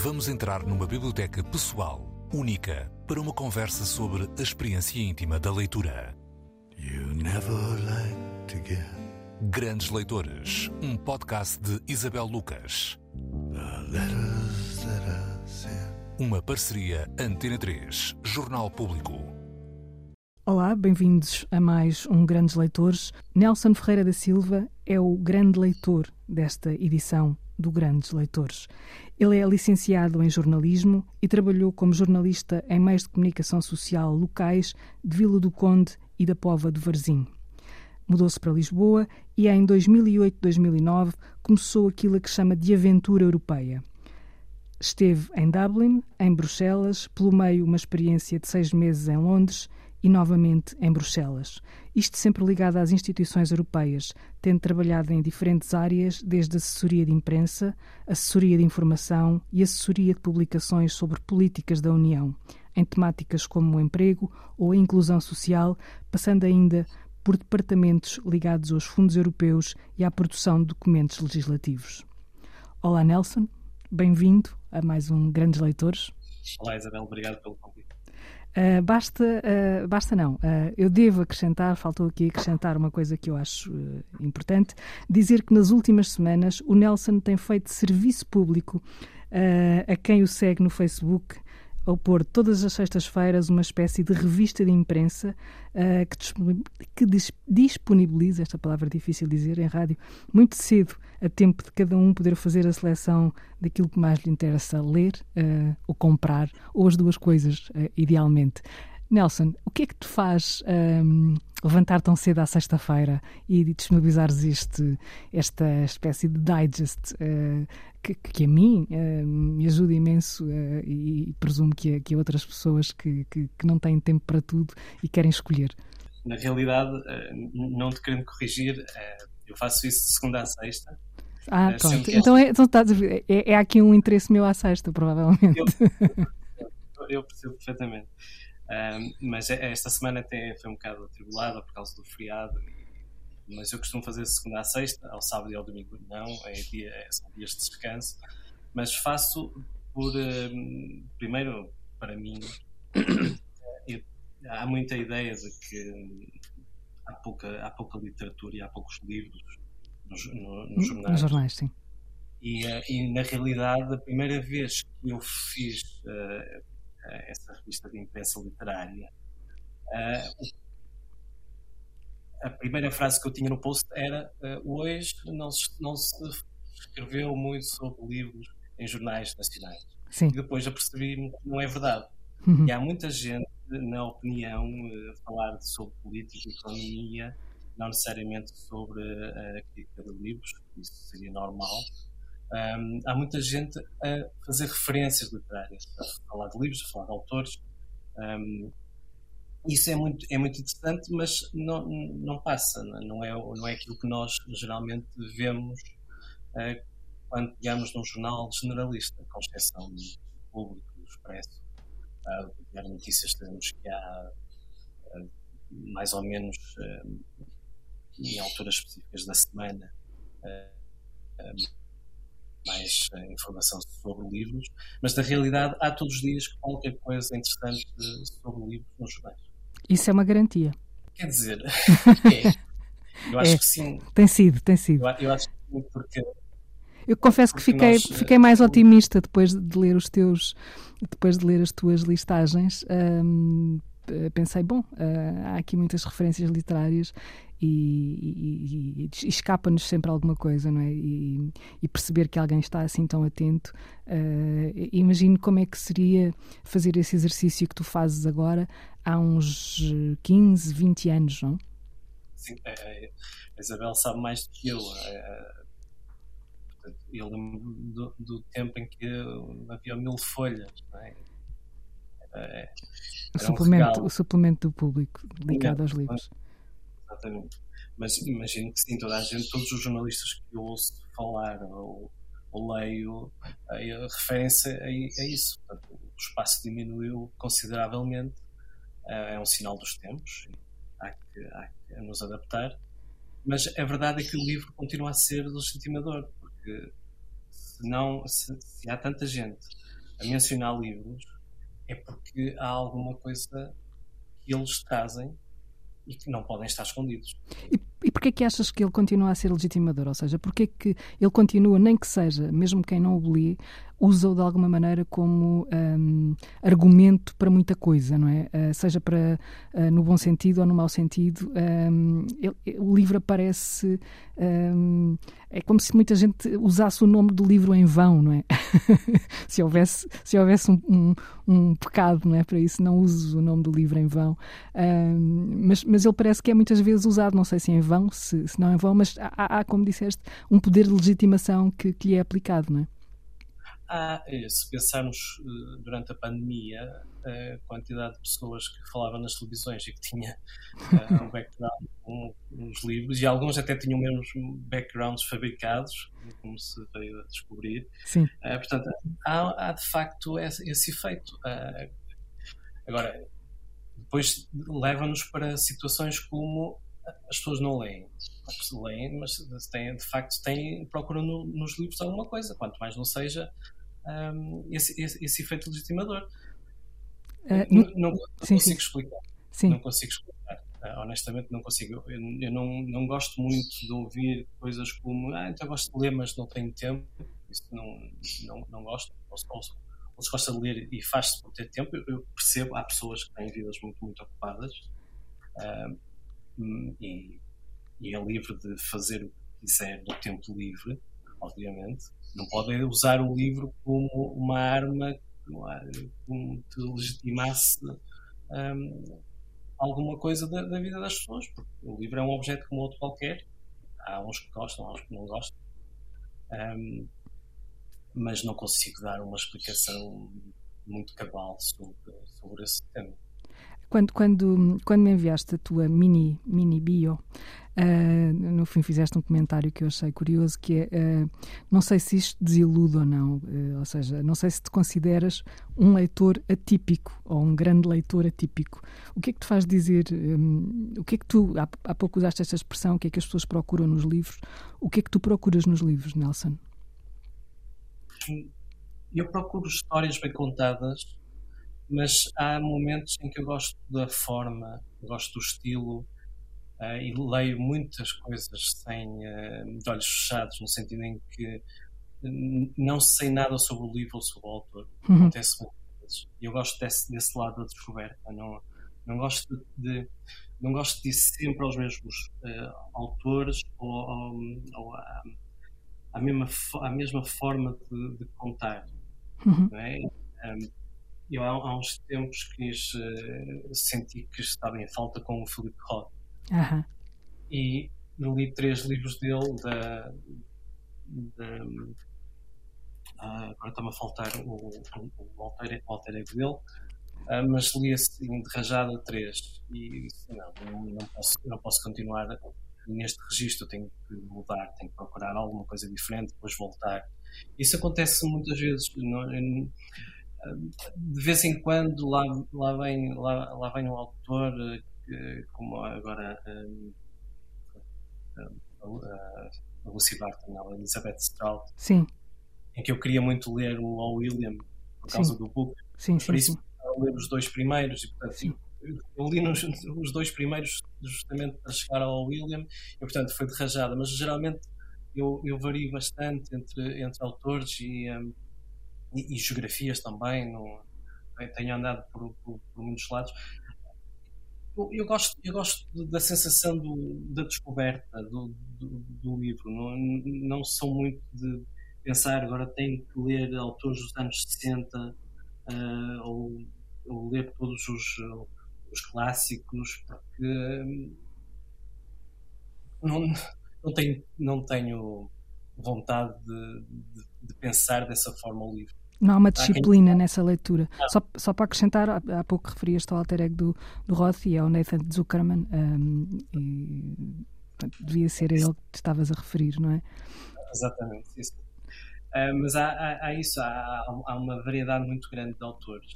Vamos entrar numa biblioteca pessoal, única, para uma conversa sobre a experiência íntima da leitura. Grandes Leitores, um podcast de Isabel Lucas. Uma parceria Antena 3, Jornal Público. Olá, bem-vindos a mais um Grandes Leitores. Nelson Ferreira da Silva é o grande leitor desta edição do Grandes Leitores. Ele é licenciado em jornalismo e trabalhou como jornalista em meios de comunicação social locais de Vila do Conde e da Pova do Varzim. Mudou-se para Lisboa e em 2008-2009 começou aquilo a que chama de aventura europeia. Esteve em Dublin, em Bruxelas, pelo meio uma experiência de seis meses em Londres e novamente em Bruxelas. Isto sempre ligado às instituições europeias, tendo trabalhado em diferentes áreas, desde assessoria de imprensa, assessoria de informação e assessoria de publicações sobre políticas da União, em temáticas como o emprego ou a inclusão social, passando ainda por departamentos ligados aos fundos europeus e à produção de documentos legislativos. Olá, Nelson. Bem-vindo a mais um Grandes Leitores. Olá, Isabel. Obrigado pelo convite. Uh, basta, uh, basta não. Uh, eu devo acrescentar, faltou aqui acrescentar uma coisa que eu acho importante, dizer que nas últimas semanas o Nelson tem feito serviço público a quem o segue no Facebook ao pôr todas as sextas-feiras uma espécie de revista de imprensa uh, que, que disponibiliza, esta palavra é difícil de dizer em rádio, muito cedo, a tempo de cada um poder fazer a seleção daquilo que mais lhe interessa ler uh, ou comprar, ou as duas coisas, uh, idealmente. Nelson, o que é que te faz um, levantar tão cedo à sexta-feira e disponibilizares este, esta espécie de digest uh, que, que, a mim uh, me ajuda imenso uh, e, e, presumo que a, que a outras pessoas que, que, que, não têm tempo para tudo e querem escolher? Na realidade, não te querendo corrigir, eu faço isso de segunda a sexta. Ah, pronto. Então, é, então tá, é, é, aqui um interesse meu à sexta, provavelmente. Eu, eu percebo perfeitamente. Um, mas é, esta semana até foi um bocado atribulada por causa do feriado. Mas eu costumo fazer segunda a sexta, ao sábado e ao domingo não, é dia, é, são dias de descanso. Mas faço por. Um, primeiro, para mim, eu, há muita ideia de que há pouca, há pouca literatura e há poucos livros nos, no, nos jornais. Nos jornais, sim. E, e, na realidade, a primeira vez que eu fiz uh, essa revista de imprensa literária, a primeira frase que eu tinha no post era hoje não se, não se escreveu muito sobre livros em jornais nacionais. Sim. E depois apercebi-me que não é verdade. Uhum. E há muita gente, na opinião, a falar sobre política e economia, não necessariamente sobre a crítica de livros, isso seria normal, um, há muita gente a fazer referências literárias, a falar de livros, a falar de autores. Um, isso é muito, é muito interessante, mas não, não passa, não é, não é aquilo que nós geralmente vemos uh, quando pegamos num jornal generalista, com exceção do público, do expresso. Uh, Diário Notícias temos que há uh, mais ou menos uh, em alturas específicas da semana mais uh, informação sobre livros, mas na realidade há todos os dias qualquer coisa interessante sobre livros nos jornais. Isso é uma garantia. Quer dizer, é. Eu acho é. que sim. Tem sido, tem sido. Eu, eu acho que sim, porque. Eu confesso que fiquei, nós, fiquei mais otimista depois de ler os teus, depois de ler as tuas listagens. Um, pensei, bom, uh, há aqui muitas referências literárias e, e, e escapa-nos sempre alguma coisa, não é? E, e, perceber que alguém está assim tão atento. Uh, imagino como é que seria fazer esse exercício que tu fazes agora há uns 15, 20 anos, não? Sim, a Isabel sabe mais do que eu. É, eu lembro do, do, tempo em que havia mil folhas, não é? É, o, suplemento, um o suplemento do público ligado aos livros. Exatamente. Mas imagino que sim, toda a gente, todos os jornalistas que eu ouço falar ou, ou leio, referem-se a, a, isso. Portanto, o espaço diminuiu consideravelmente, é, é um sinal dos tempos, há que, há que nos adaptar. Mas a verdade é que o livro continua a ser legitimador, porque se, não, se, se há tanta gente a mencionar livros, é porque há alguma coisa que eles trazem e que não podem estar escondidos. E, e porquê que achas que ele continua a ser legitimador? Ou seja, porquê que ele continua, nem que seja, mesmo quem não o lê, usa-o de alguma maneira como um, argumento para muita coisa, não é? Uh, seja para uh, no bom sentido ou no mau sentido. Um, ele, o livro aparece. Um, é como se muita gente usasse o nome do livro em vão, não é? se houvesse, se houvesse um, um, pecado não é? para isso, não uses o nome do livro em vão. mas, mas ele parece que é muitas vezes usado, não sei se em vão, se, se não em vão, mas há, há, como disseste, um poder de legitimação que, que lhe é aplicado, não é? Há, eh, se pensarmos eh, durante a pandemia, a quantidade de pessoas que falavam nas televisões e que tinha uh, um background uns livros, e alguns até tinham mesmo backgrounds fabricados, como se veio a descobrir. Sim. Uh, portanto, há, há, de facto esse, esse efeito. Uh, agora, depois leva-nos para situações como as pessoas não leem. Leem, mas têm, de facto têm, procuram no, nos livros alguma coisa, quanto mais não seja um, esse, esse, esse, efeito legitimador. Uh, não, não, não sim, consigo sim. explicar. Sim. Não consigo explicar. Uh, honestamente, não consigo. Eu, eu, não, não gosto muito de ouvir coisas como ah, então gosto de ler, mas não tenho tempo. Isso não, não, não gosto. Ou, ou, ou se gosta de ler e faz-se por ter tempo, eu, eu, percebo. Há pessoas que têm vidas muito, muito ocupadas uh, e, e é livre de fazer o que quiser no tempo livre, obviamente não podem usar o livro como uma arma que te legitimasse um, alguma coisa da, da, vida das pessoas, porque o livro é um objeto como outro qualquer. Há uns que gostam, há uns que não gostam. Um, mas não consigo dar uma explicação muito cabal sobre, sobre esse tema. Quando, quando, quando me enviaste a tua mini, mini bio, Uh, no fim fizeste um comentário que eu achei curioso, que é, uh, não sei se isto desilude ou não, uh, ou seja, não sei se te consideras um leitor atípico ou um grande leitor atípico. O que é que te faz dizer, um, o que é que tu, há, há pouco usaste esta expressão, o que é que as pessoas procuram nos livros, o que é que tu procuras nos livros, Nelson? Eu procuro histórias bem contadas, mas há momentos em que eu gosto da forma, gosto do estilo, Uh, e leio muitas coisas sem uh, de olhos fechados, no sentido em que não sei nada sobre o livro ou sobre o autor. Uhum. Acontece muitas vezes. E eu gosto desse, desse lado da descoberta. Não, não gosto de, não gosto de ir sempre aos mesmos uh, autores ou, ou, ou a, a, mesma, a mesma forma de, de contar. Uhum. É? Um, eu há, há, uns tempos quis, uh, senti que estava em falta com o Felipe Roth Uhum. E li três livros dele da. da ah, agora está-me a faltar o, o, alter, o alter ego dele, ah, mas li assim de rajada três. E disse: não, não, posso, não posso continuar neste registro, tenho que mudar, tenho que procurar alguma coisa diferente, depois voltar. Isso acontece muitas vezes. Não, de vez em quando lá, lá, vem, lá, lá vem um autor como agora um, a, a Lucy Barton, a Elizabeth Strout, sim. em que eu queria muito ler o All William por causa sim. do book. Sim, por isso sim. ler os dois primeiros e portanto sim. eu li nos, os dois primeiros justamente para chegar ao William e portanto foi de rajada, mas geralmente eu, eu vario bastante entre, entre autores e, um, e, e, geografias também. No, tenho andado por, por, por muitos lados eu, eu, gosto, eu gosto da sensação do, da descoberta do, do, do, livro. Não, não sou muito de pensar agora tenho que ler autores dos anos 60 uh, ah, ou, ou, ler todos os, os clássicos, porque hum, não, não, tenho, não tenho vontade de, de, de pensar dessa forma o livro. Não há uma disciplina nessa leitura. Só, só para acrescentar, há, há pouco referias-te ao alter ego do, do Roth e ao Nathan Zuckerman, um, e, portanto, devia ser a ele que te estavas a referir, não é? Exatamente, isso. Uh, mas há, há, há isso, há, há, uma variedade muito grande de autores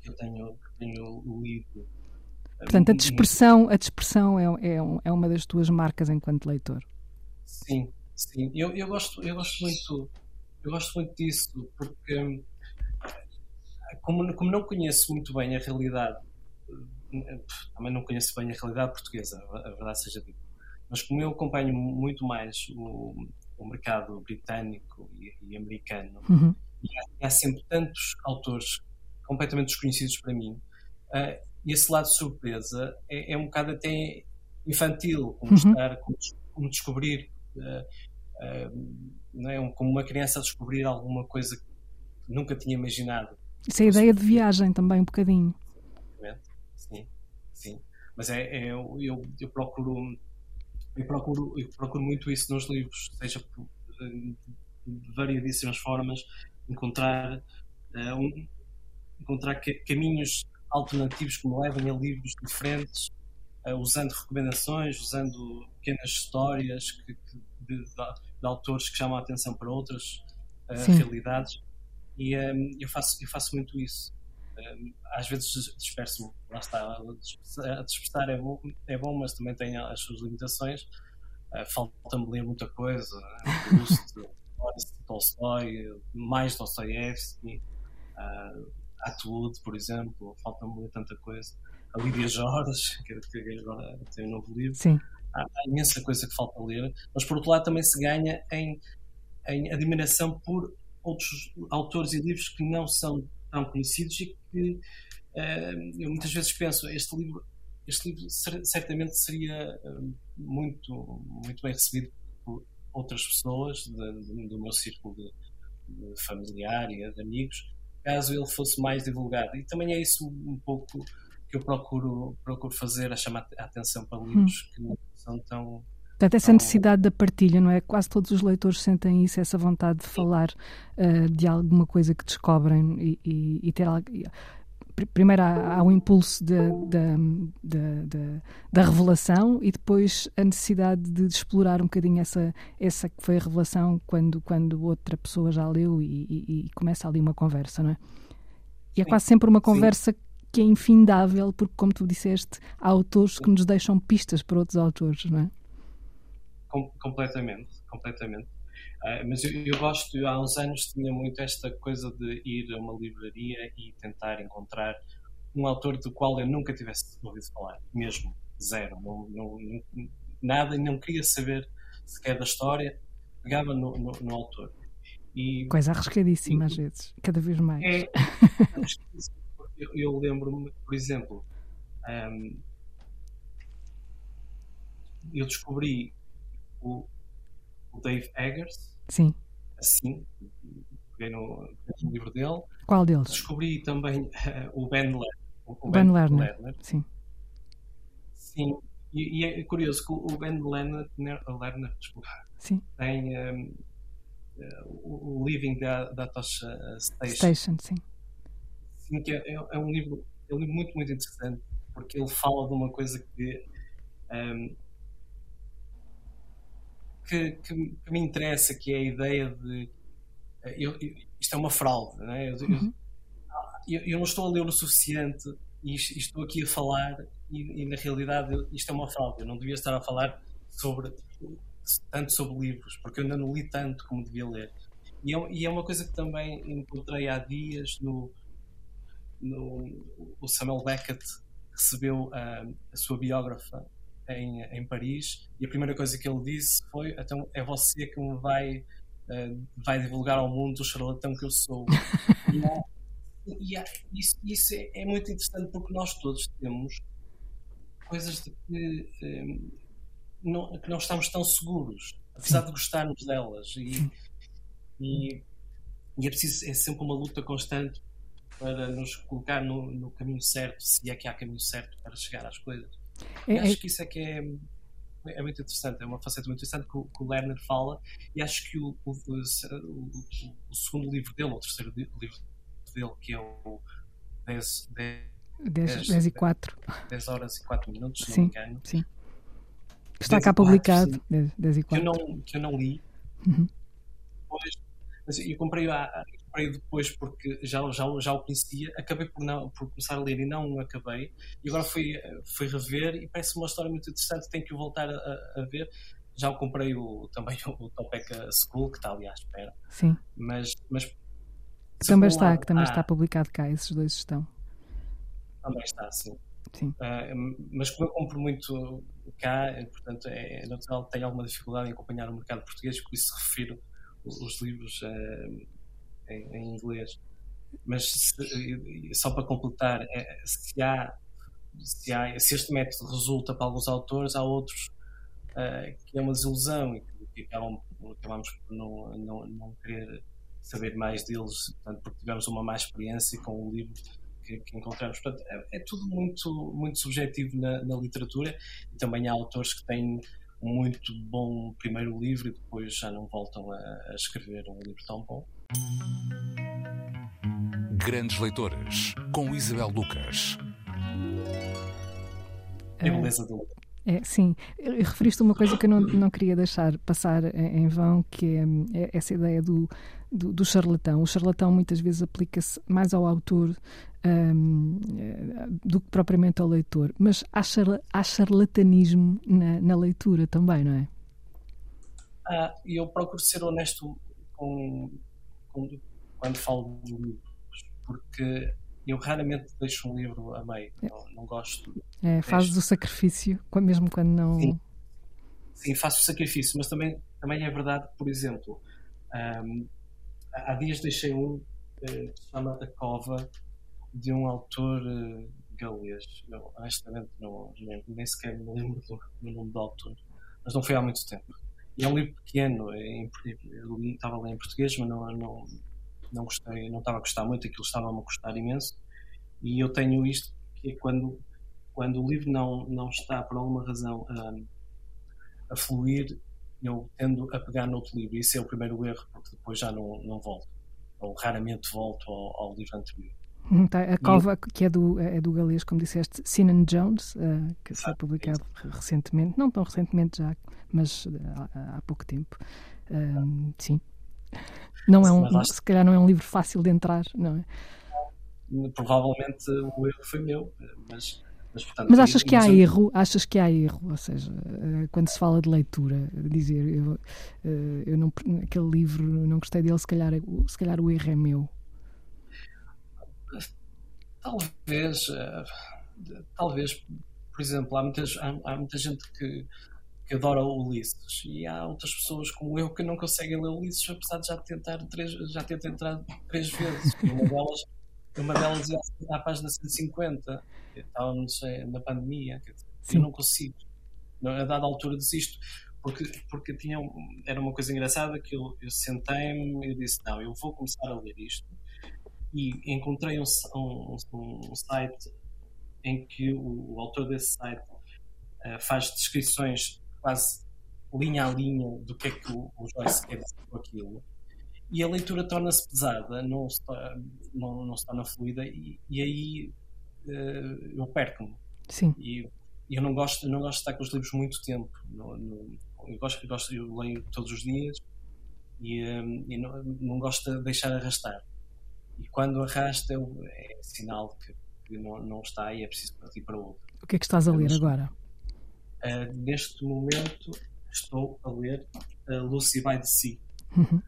que eu tenho, que tenho lido. Portanto, a dispersão, a dispersão é, é, é uma das tuas marcas enquanto leitor. Sim, sim. Eu, eu, gosto, eu gosto muito eu gosto muito disso, porque como, como não conheço muito bem a realidade, também não conheço bem a realidade portuguesa, a verdade seja dita, mas como eu acompanho muito mais o, o mercado britânico e, e americano, uhum. e há, há, sempre tantos autores completamente desconhecidos para mim, uh, esse lado de surpresa é, é, um bocado até infantil, como, uhum. estar, como, como descobrir, uh, uh, não é? como uma criança a descobrir alguma coisa que nunca tinha imaginado. Isso é a ideia de viagem também, um bocadinho. Sim, sim. Mas é, é eu, eu, eu, procuro eu procuro eu procuro muito isso nos livros, seja por, de variedíssimas formas, encontrar uh, um, encontrar caminhos alternativos que me levem a livros diferentes, uh, usando recomendações, usando pequenas histórias que, que de, de, de, autores que chamam a atenção para outras uh, realidades. E um, eu, faço, eu faço muito isso. Um, às vezes disperso-me, lá está. A dispersar é bom, é bom, mas também tem as suas limitações. Uh, Falta-me ler muita coisa. Proust, Tolstói, mais Dostoiévski. Uh, Atwood, por exemplo, falta-me ler tanta coisa. A Lídia Jorge, que agora tem um novo livro. Sim. Há, imensa coisa que falta ler, mas por outro lado também se ganha em, em admiração por outros autores e livros que não são tão conhecidos e que uh, eu muitas vezes penso, este livro, este livro certamente seria uh, muito, muito bem recebido por outras pessoas de, de, do meu círculo de, de familiar e de amigos caso ele fosse mais divulgado. E também é isso um pouco que eu procuro, procuro fazer, a chamar a atenção para livros hum. que não são tão. Portanto, essa necessidade da partilha, não é? Quase todos os leitores sentem isso, essa vontade de falar uh, de alguma coisa que descobrem e, e, e ter algo primeiro há, há o impulso da, da, revelação e depois a necessidade de, de, explorar um bocadinho essa, essa que foi a revelação quando, quando outra pessoa já leu e, e, e começa ali uma conversa, não é? E é quase sempre uma conversa Sim. Que é infindável, porque, como tu disseste, há autores que nos deixam pistas para outros autores, não é? Com, completamente, completamente. Uh, mas eu, eu, gosto, há uns anos tinha muito esta coisa de ir a uma livraria e tentar encontrar um autor do qual eu nunca tivesse ouvido falar, mesmo, zero, não, não, não, nada, e não queria saber sequer da história, pegava no, no, no autor. E, Coisa arriscadíssima e, às vezes, cada vez mais. É, eu, eu lembro-me, por exemplo, um, eu descobri o, o Dave Eggers, Sim. Assim, peguei no, no livro dele. Qual deles? Descobri também uh, o Ben Lerner. O ben, ben Lerner. Lerner. Sim. Sim. E, e, é curioso que o Ben Lerner, Lerner desculpa, Sim. tem um, uh, o Living da, da Station. Station, sim. Sim, que é, é, um livro, é um livro muito, muito interessante porque ele fala de uma coisa que um, que, que, que, me interessa, que é a ideia de. Eh, eu, eu, isto é uma fraude, não é? Uhum. Eu, eu, não estou a ler o suficiente e, estou aqui a falar, e, e, na realidade isto é uma fraude. Eu não devia estar a falar sobre tanto sobre livros, porque eu ainda não li tanto como devia ler. E é, e é uma coisa que também encontrei há dias no. No o Samuel Beckett recebeu a, a sua biógrafa em, em Paris e a primeira coisa que ele disse foi então é você que me vai uh, vai divulgar ao mundo o charlatão que eu sou. E, é, e é, isso, isso é, é, muito interessante porque nós todos temos coisas de que, um, eh, não, que não estamos tão seguros apesar de gostarmos delas e, e, e, é preciso é sempre uma luta constante para nos colocar no, no caminho certo se é que há caminho certo para chegar às coisas é, acho é que isso é que é, é muito interessante, é uma faceta muito interessante que o, que o Lerner fala, e acho que o, o, o, segundo livro dele, ou o terceiro livro dele, que é o 10, 10, 10, e 4 10 horas e 4 minutos, se sim, não me engano. Sim. Está cá 4, publicado, 10, 10 e 4. Que eu não, que eu não li. Uhum. Depois, mas eu comprei a, comprei depois porque já, já, já o conhecia, acabei por, não, por começar a ler e não acabei, e agora fui, fui rever e parece uma história muito interessante, tenho que voltar a, a ver. Já o comprei o, também o Topeka School, que está ali à espera. Sim. Mas, mas também está, que também ah, está publicado cá, esses dois estão. Também está, sim. sim. Uh, mas como eu compro muito cá, portanto, é, é natural que tenho alguma dificuldade em acompanhar o mercado português, por isso refiro os livros uh, em, inglês. Mas se, só para completar, é, se há se, há, se, este método resulta para alguns autores, há outros uh, que é uma desilusão e que acabam, acabamos por não, não, não querer saber mais deles, portanto, porque tivemos uma má experiência com o livro que, que encontramos. Portanto, é, é, tudo muito, muito subjetivo na, na, literatura e também há autores que têm um muito bom primeiro livro e depois já não voltam a, a escrever um livro tão bom. Grandes Leitores, com Isabel Lucas. É beleza do é, sim, referiste uma coisa que eu não, não queria deixar passar em, vão, que é, é, essa ideia do, do, do, charlatão. O charlatão muitas vezes aplica-se mais ao autor um, do que propriamente ao leitor, mas há, charla, há charlatanismo na, na, leitura também, não é? Ah, eu procuro ser honesto com, com, quando falo de livros, porque eu raramente deixo um livro a meio, é. não, não gosto. É, fazes o sacrifício, mesmo quando não. Sim. Sim, faço o sacrifício, mas também, também é verdade, por exemplo, um, há dias deixei um uh, que se chama A Cova, de um autor uh, galês. Eu, honestamente, não, nem, nem sequer me lembro do, do, nome do autor, mas não foi há muito tempo. E é um livro pequeno, é eu estava lá em português, mas não, não, não gostei, não estava a gostar muito, aquilo estava-me a gostar imenso. E eu tenho isto, que é quando, quando o livro não, não está, por alguma razão, a, a fluir, eu tendo a pegar no outro livro. Isso é o primeiro erro, porque depois já não, não volto. Ou raramente volto ao, ao livro anterior. A cova, que é do, é do galês, como disseste, Sinan Jones, uh, que foi publicado recentemente, não tão recentemente já, mas uh, há, há, pouco tempo. Sim. Não é um, se calhar não é um livro fácil de entrar, não é? Provavelmente o erro foi meu, mas. Mas, portanto, mas achas que há eu... erro? Achas que há erro? Ou seja, eh, quando se fala de leitura, dizer eu, eh, eu não, aquele livro não gostei dele, se calhar, se calhar o erro é meu. Talvez, eh, talvez, por exemplo, há, muitas, há, há muita gente que, que adora o Ulisses e há outras pessoas como eu que não conseguem ler Ulisses apesar de já tentar três, já ter tentado três vezes. Uma delas uma delas ia à página 150 estávamos na pandemia eu não consigo. A dada altura desisto porque, porque tinha, era uma coisa engraçada que eu, eu sentei-me e disse não, eu vou começar a ler isto e encontrei um, um, um site em que o, o autor desse site uh, faz descrições quase linha a linha do que é que o, o Joyce quer dizer com aquilo. E a leitura torna-se pesada, não se, não, não se torna fluida, e, e aí uh, eu perco-me. Sim. E eu não gosto, não gosto de estar com os livros muito tempo. No, eu, gosto, eu, gosto, eu leio todos os dias e, um, eh, e não, não, gosto de deixar arrastar. E quando arrasta, é sinal que, que não, não está e é preciso partir para outro. O que é que estás a ler agora? Uh, neste momento estou a ler uh, Lucy by the Sea, uhum.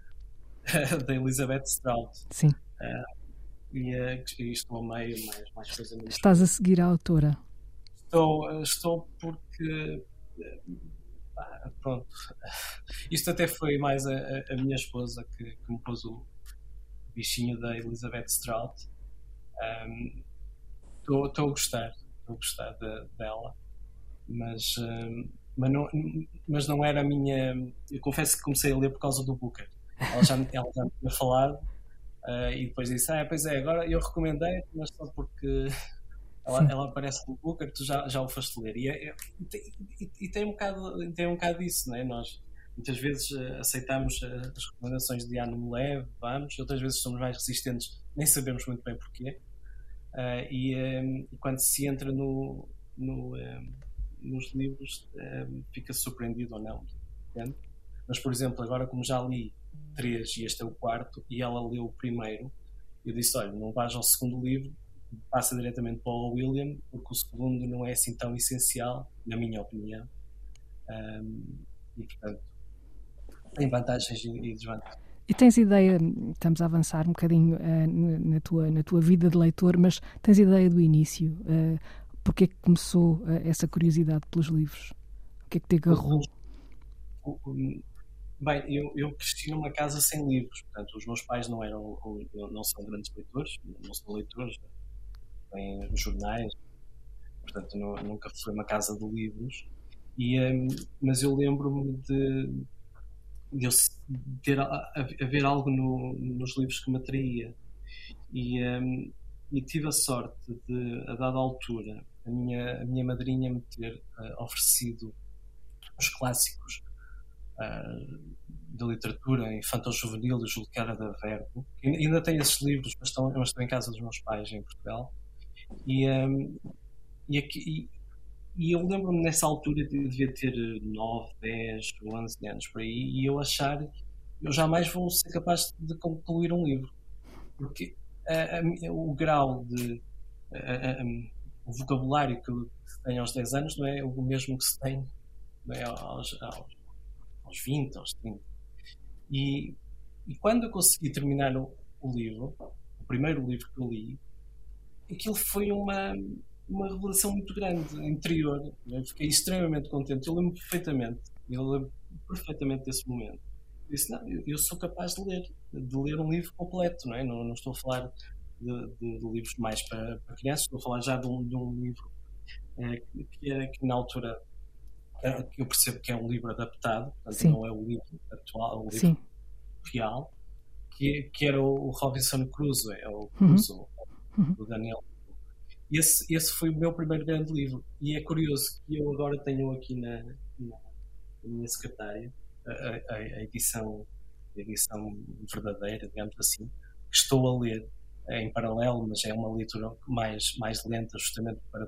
da Elizabeth Strout. Sim. Uh, e uh, estou a meio, mais, mais coisa Estás a seguir a autora? Estou, estou porque. pronto. Isto até foi mais a, a minha esposa que, que, me pôs o bichinho da Elizabeth Strout. Estou um, a gostar, estou a gostar de, dela mas, uh, mas, não, mas não era a minha. Eu confesso que comecei a ler por causa do Booker. Ela já, ela já me tinha falado uh, e depois disse: Ah, pois é, agora eu recomendei, mas só porque ela, ela aparece no Booker, tu já, já o foste ler. E, é, e, e, e, tem, um bocado, tem um bocado disso, não é? Nós muitas vezes uh, aceitamos uh, as recomendações de ah, não me leve, vamos, outras vezes somos mais resistentes, nem sabemos muito bem porquê. Uh, e, um, quando se entra no, no, um, nos livros um, fica surpreendido ou não. Entende? Mas, por exemplo, agora como já li três e este é o quarto, e ela leu o primeiro, eu disse: olha, não vais ao segundo livro, passa diretamente para o William, porque o segundo não é assim tão essencial, na minha opinião. E, portanto, tem vantagens e desvantagens. E tens ideia, estamos a avançar um bocadinho uh, na, tua, na tua vida de leitor, mas tens ideia do início? Uh, porque é que começou uh, essa curiosidade pelos livros? O que é que te agarrou? Bem, eu, eu cresci numa casa sem livros, portanto, os meus pais não eram, não são grandes leitores, não são leitores, têm jornais, portanto, não, nunca foi uma casa de livros. E, mas eu lembro-me de, de eu ver algo no, nos livros que me atraía. E, um, e tive a sorte de, a dada altura, a minha, a minha madrinha me ter uh, oferecido os clássicos uh, da literatura infantil-juvenil do Júlio da Verbo. Ainda tenho esses livros, mas estão, mas estão em casa dos meus pais em Portugal. E, um, e, aqui, e, eu lembro-me nessa altura de devia ter 9, 10, 11 anos por aí, e eu achar eu jamais vou ser capaz de concluir um livro. Porque a, a, o grau de. A, o vocabulário que se tem aos 10 anos não é o mesmo que se tem é, aos, aos aos 20, aos 30. E, e quando eu consegui terminar o, o, livro, o primeiro livro que eu li, aquilo foi uma, uma revelação muito grande, interior. Eu fiquei extremamente contente. Eu lembro perfeitamente, eu lembro perfeitamente desse momento. Eu disse, não, eu, sou capaz de ler, de ler um livro completo, não é? Não, não estou a falar de, de, de, livros mais para, para crianças, estou a falar já de um, de um livro é, que, é, que na altura que eu percebo que é um livro adaptado, portanto não é o livro atual, é o livro Sim. real, que, que era o Robinson Crusoe, é o uhum. Crusoe, uhum. do Daniel. Esse, esse foi o meu primeiro grande livro. E é curioso que eu agora tenho aqui na, na, na minha secretária a, a, a, edição, a edição verdadeira, digamos assim, que estou a ler em paralelo, mas é uma leitura mais, mais lenta, justamente para,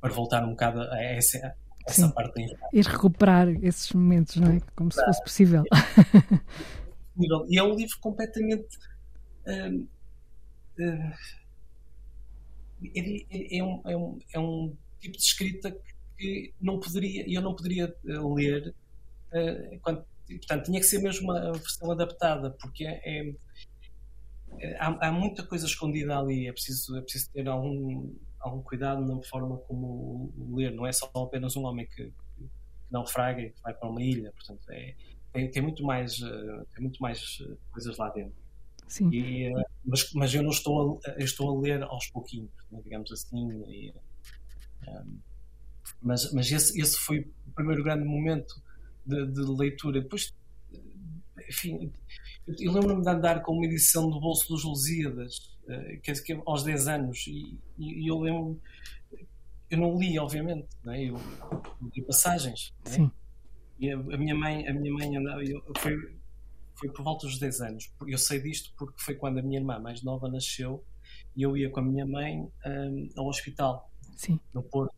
para voltar um bocado a essa, essa Sim. parte da Ir recuperar esses momentos, não é? Como se fosse possível. e é um livro completamente. Uh, uh, é, é, um, é, um, é um tipo de escrita que não poderia, eu não poderia eh, ler. Uh, quando, portanto, tinha que ser mesmo uma versão adaptada, porque é, é, há, há, muita coisa escondida ali. É preciso, é preciso ter algum algum cuidado na forma como ler. Não é só apenas um homem que, que naufraga e que vai para uma ilha. Portanto, é, tem, tem, muito mais, uh, tem muito mais eh, coisas lá dentro. Sim. E, uh, mas, mas eu não estou a, eu estou a ler aos pouquinhos, né, digamos assim. E, um, mas mas esse, esse foi o primeiro grande momento de, de leitura. Depois, enfim, eu lembro-me de andar com uma edição do Bolso dos Lusíadas eh, dizer, que aos 10 anos, e, e, eu lembro, eu não li, obviamente, né? eu, li passagens. Né? E a, a, minha mãe, a minha mãe andava, eu, foi, foi por volta dos 10 anos. Eu sei disto porque foi quando a minha irmã mais nova nasceu e eu ia com a minha mãe um, ao hospital, Sim. no Porto.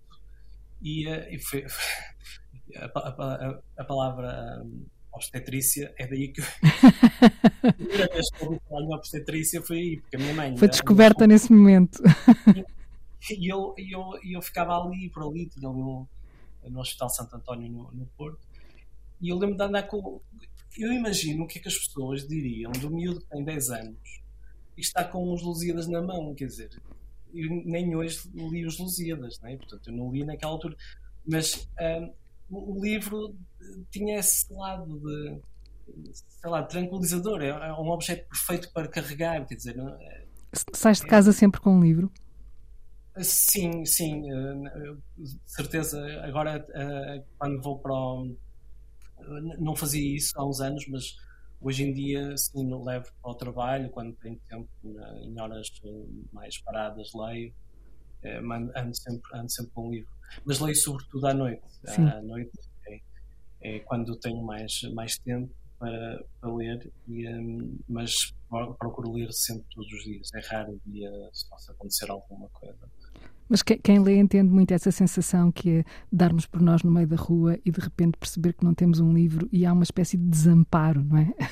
E, uh, e foi, a, a, a, palavra um, obstetrícia, é daí que eu... a primeira vez que ouvi falar em obstetrícia foi aí, porque a minha mãe. Foi descoberta nesse momento. E eu, eu, eu ficava ali por ali, no, no Hospital Santo António no, no Porto, e eu lembro de andar com. Eu imagino o que é que as pessoas diriam do miúdo que tem 10 anos e está com os Lusíadas na mão, quer dizer, eu nem hoje li os Lusíadas, né? portanto eu não li naquela altura, mas. Um, o, livro tinha esse lado de sei lá, tranquilizador, é, é um objeto perfeito para carregar, quer dizer, é, Sais de casa é, sempre com um livro? Sim, sim, uh, certeza. Agora, quando vou para o. Não fazia isso há uns anos, mas hoje em dia, sim, levo para o trabalho, quando tenho tempo, em horas mais paradas, leio. ando, sempre, ando sempre com um livro mas leio sobretudo à noite. Sim. À noite é, é, quando tenho mais, mais tempo para, para ler, e, um, mas procuro ler sempre todos os dias. É raro o dia se possa acontecer alguma coisa. Mas quem, quem lê entende muito essa sensação que é darmos por nós no meio da rua e de repente perceber que não temos um livro e há uma espécie de desamparo, não é?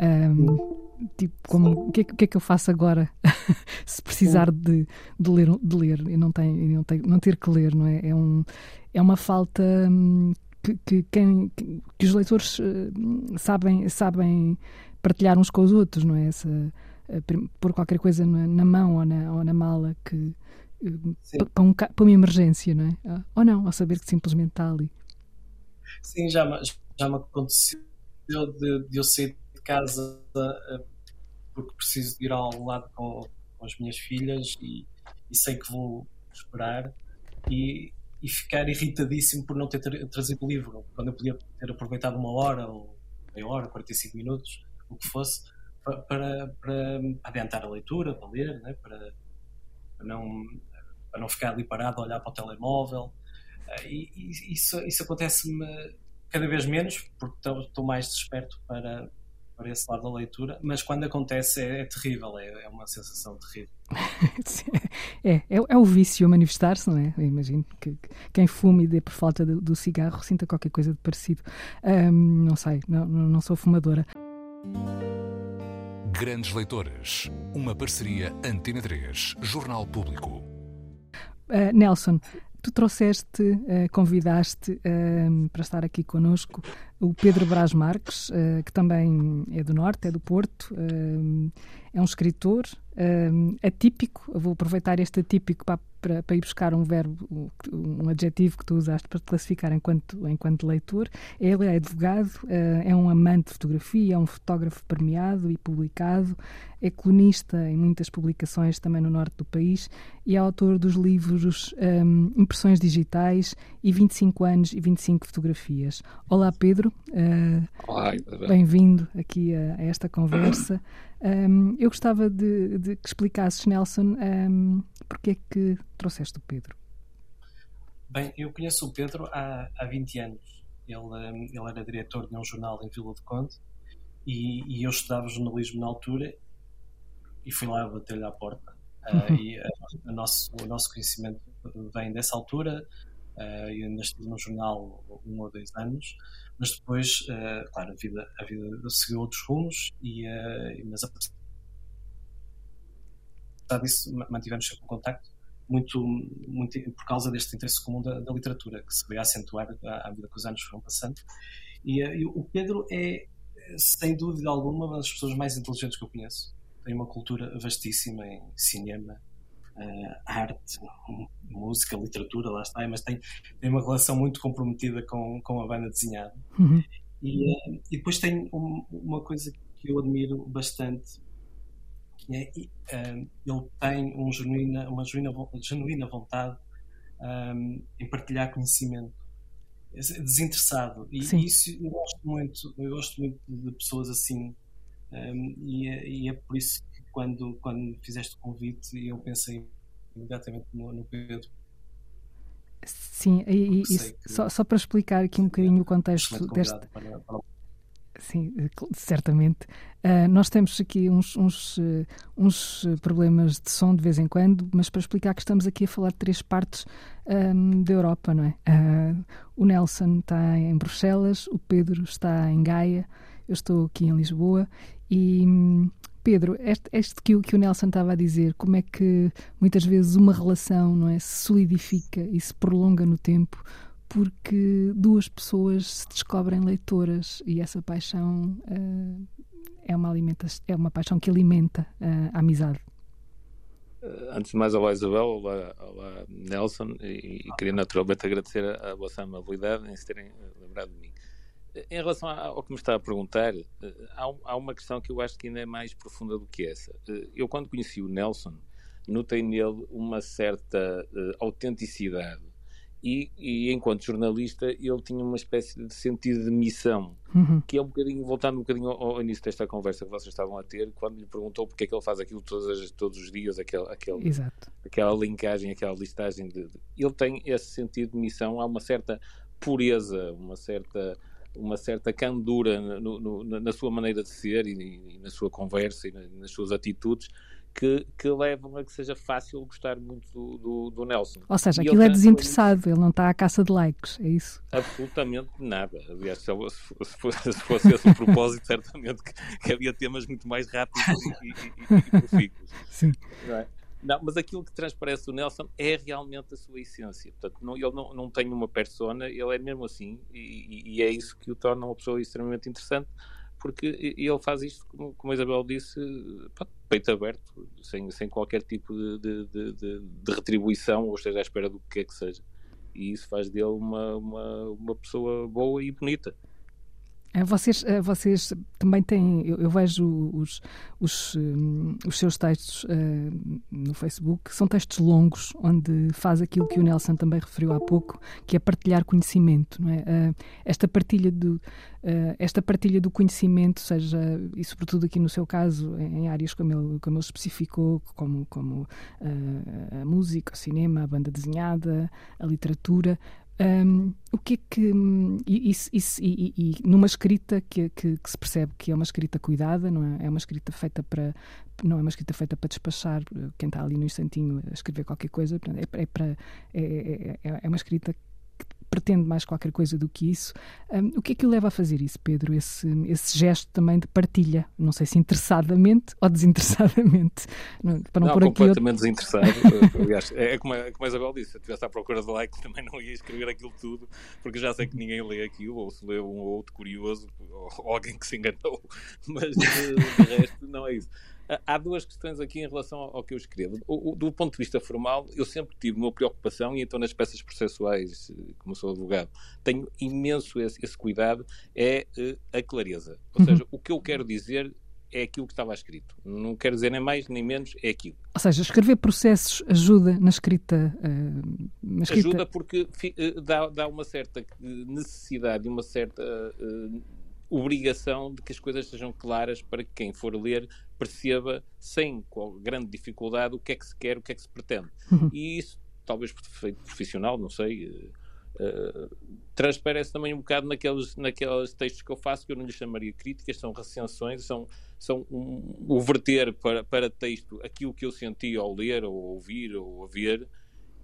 Um, tipo, como, o que, é, que, é que eu faço agora se precisar de, de, ler, de ler e não, tem, não, tem, não ter que ler, não é? É, um, é uma falta hum, que, que, quem, que, os leitores uh, sabem, sabem partilhar uns com os outros, não é? Essa, pôr qualquer coisa na, na mão ou na, ou na mala que para, um, para, uma emergência, não é? Ah, ou não, ou saber que simplesmente está ali. Sim, já, já me aconteceu de, de eu sair de casa uh, porque preciso de ir ao lado com, com as minhas filhas e, e, sei que vou esperar e, e ficar irritadíssimo por não ter trazido o livro, quando eu podia ter aproveitado uma hora ou meia hora, 45 minutos, o que fosse, para, para, para adiantar a leitura, para ler, né? para, para, não, para não ficar ali parado a olhar para o telemóvel. Uh, e, e, isso, isso acontece-me cada vez menos, porque estou mais desperto para, para esse lado da leitura, mas quando acontece é, é terrível, é, é, uma sensação terrível. é, é, é, o vício a manifestar-se, não é? Eu imagino que, que quem fume e dê por falta do, do, cigarro sinta qualquer coisa de parecido. Um, não sei, não, não sou fumadora. Grandes Leitores, uma parceria Antena 3, Jornal Público. Uh, Nelson, tu trouxeste, uh, convidaste uh, para estar aqui connosco o Pedro Brás Marques, uh, que também é do Norte, é do Porto, é um escritor atípico. Eu vou aproveitar este atípico para, para, para, ir buscar um verbo, um adjetivo que tu usaste para te classificar enquanto, enquanto leitor. Ele é advogado, é um amante de fotografia, é um fotógrafo premiado e publicado, é colunista em muitas publicações também no norte do país e é autor dos livros um, Impressões Digitais e 25 anos e 25 fotografias. Olá, Pedro. Uh, Olá, Bem-vindo aqui a, a, esta conversa. Um, eu gostava de, de, que explicasses, Nelson, um, porque é que trouxeste o Pedro. Bem, eu conheço o Pedro há, há 20 anos. Ele, um, ele era diretor de um jornal em Vila de Conde e, e eu estudava jornalismo na altura e fui lá bater-lhe à porta. Uh, e uh, nosso, o nosso conhecimento vem dessa altura. Uh, eu ainda estive no jornal um ou dois anos, mas depois, uh, claro, a vida, a vida seguiu outros rumos, e, uh, mas apesar disso, mantivemos sempre um contacto, muito, muito por causa deste interesse comum da, da literatura, que se veio acentuar à, à medida que os anos foram passando. E, e o Pedro é, sem dúvida alguma, uma das pessoas mais inteligentes que eu conheço tem uma cultura vastíssima em cinema, uh, arte, música, literatura, lá está, mas tem, tem uma relação muito comprometida com, com a banda desenhada. Uhum. E, uh, e, depois tem um, uma coisa que eu admiro bastante, que é uh, ele tem um genuína, uma genuína, genuína vontade um, em partilhar conhecimento desinteressado e Sim. isso eu gosto muito eu gosto muito de pessoas assim um, e, é, e, é por isso quando, quando fizeste o convite eu pensei imediatamente no, no Pedro. Sim, e, e só, só para explicar aqui um bocadinho o contexto deste. Para, para... Sim, certamente. Uh, nós temos aqui uns, uns, uh, uns problemas de som de vez em quando, mas para explicar que estamos aqui a falar de três partes um, da Europa, não é? Uh, o Nelson está em Bruxelas, o Pedro está em Gaia, eu estou aqui em Lisboa e Pedro, este, este que, o, que o Nelson estava a dizer, como é que muitas vezes uma relação não é, se solidifica e se prolonga no tempo porque duas pessoas se descobrem leitoras e essa paixão uh, é, uma alimenta é uma paixão que alimenta uh, a amizade. Eh, antes de mais, olá Isabel, olá, olá Nelson, e, e queria naturalmente agradecer a vossa amabilidade em se terem lembrado de mim. Em relação ao que me está a perguntar, eh, há, uma questão que eu acho que ainda é mais profunda do que essa. Eh, eu, quando conheci o Nelson, notei nele uma certa uh, autenticidade. E, e, enquanto jornalista, ele tinha uma espécie de sentido de missão, uhum. que é um bocadinho, voltando um bocadinho ao, ao, início desta conversa que vocês estavam a ter, quando lhe perguntou porque é que ele faz aquilo todos, todos os dias, aquele, aquele, aquela linkagem, aquela listagem de, de. Ele tem esse sentido de missão, há uma certa pureza, uma certa uma certa candura no, no, na sua maneira de ser e, e na sua conversa e na, nas suas atitudes que, que, levam a que seja fácil gostar muito do, do, do Nelson. Ou seja, e aquilo é desinteressado, ele não está à caça de likes, é isso? Absolutamente nada. Aliás, se, se, fosse, se fosse esse o propósito, certamente que, que, havia temas muito mais rápidos e, e, e, profícuos. Sim. É? Não, mas aquilo que transparece do Nelson é realmente a sua essência. Portanto, não, ele não, não tem uma persona, ele é mesmo assim, e, e, é isso que o torna uma pessoa extremamente interessante, porque ele faz isto, como, como a Isabel disse, peito aberto, sem, sem qualquer tipo de, de, de, de, retribuição, ou esteja à espera do que é que seja. E isso faz dele uma, uma, uma pessoa boa e bonita. É, vocês, é, vocês também têm, eu, eu vejo os, os, hum, os, seus textos uh, no Facebook, são textos longos, onde faz aquilo que o Nelson também referiu há pouco, que é partilhar conhecimento. Não é? Uh, esta, partilha do, uh, esta partilha do conhecimento, seja, e sobretudo aqui no seu caso, em áreas como ele, como ele especificou, como, como a música, o cinema, a banda desenhada, a literatura, o que é que. Isso, isso, e, e, e, numa escrita que, que, que, se percebe que é uma escrita cuidada, não é? É uma escrita feita para. Não é uma escrita feita para despachar quem está ali no instantinho a escrever qualquer coisa. É, é, para, é, é, é, é uma escrita pretende mais qualquer coisa do que isso. Um, o que é que o leva a fazer isso, Pedro? Esse, esse gesto também de partilha, não sei se interessadamente ou desinteressadamente. Não, para não, não completamente outro... desinteressado. Aliás, é, é como, a, como a Isabel disse, se eu estivesse à procura de like também não ia escrever aquilo tudo, porque já sei que ninguém lê aquilo, ou se lê um ou outro curioso, ou alguém que se enganou, mas de, de resto não é isso. Há duas questões aqui em relação ao que eu escrevo. O, o, do ponto de vista formal, eu sempre tive uma preocupação, e então nas peças processuais, como sou advogado, tenho imenso esse, esse cuidado, é uh, a clareza. Ou uhum. seja, o que eu quero dizer é aquilo que estava escrito. Não quero dizer nem mais nem menos, é aquilo. Ou seja, escrever processos ajuda na escrita. Uh, na escrita... Ajuda porque uh, dá, dá uma certa necessidade, uma certa. Obrigação de que as coisas sejam claras para que quem for ler perceba sem grande dificuldade o que é que se quer, o que é que se pretende. Uhum. E isso, talvez por defeito profissional, não sei, uh, transparece também um bocado naqueles, naqueles textos que eu faço, que eu não lhes chamaria críticas, são recensões, são, são um, o verter para, para texto aquilo que eu senti ao ler, ou ouvir, ou a ver,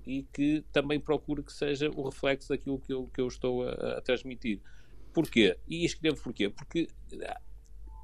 e que também procuro que seja o reflexo daquilo que eu, que eu estou a, a transmitir. Porquê? E escrevo porquê? Porque ah,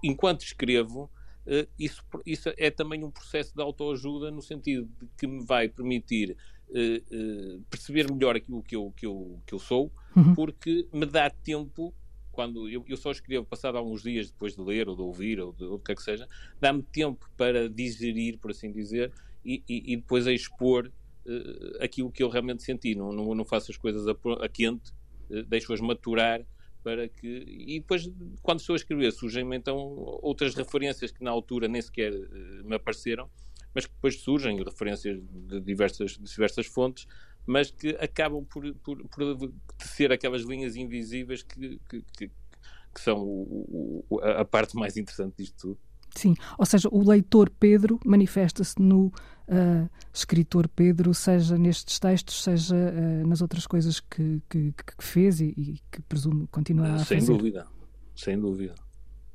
enquanto escrevo, ah, isso, isso é também um processo de autoajuda no sentido de que me vai permitir ah, perceber melhor aquilo que eu, que eu, que eu sou, uhum. porque me dá tempo quando eu, eu, só escrevo passado alguns dias depois de ler ou de ouvir ou, de, ou do que é que seja, dá-me tempo para digerir, por assim dizer, e, e, e depois a expor uh, aquilo que eu realmente senti. Não, não, não faço as coisas a, a quente, uh, deixo-as maturar para que. E depois, quando estou a escrever, surgem-me então outras referências que na altura nem sequer uh, me apareceram, mas que depois surgem referências de diversas, de diversas fontes, mas que acabam por, por, por tecer aquelas linhas invisíveis que, que, que, que são o, o, a parte mais interessante disto tudo. Sim, ou seja, o leitor Pedro manifesta-se no uh, escritor Pedro, seja nestes textos, seja uh, nas outras coisas que, que, que fez e, e, que presumo continuará a fazer. Sem dúvida, sem dúvida.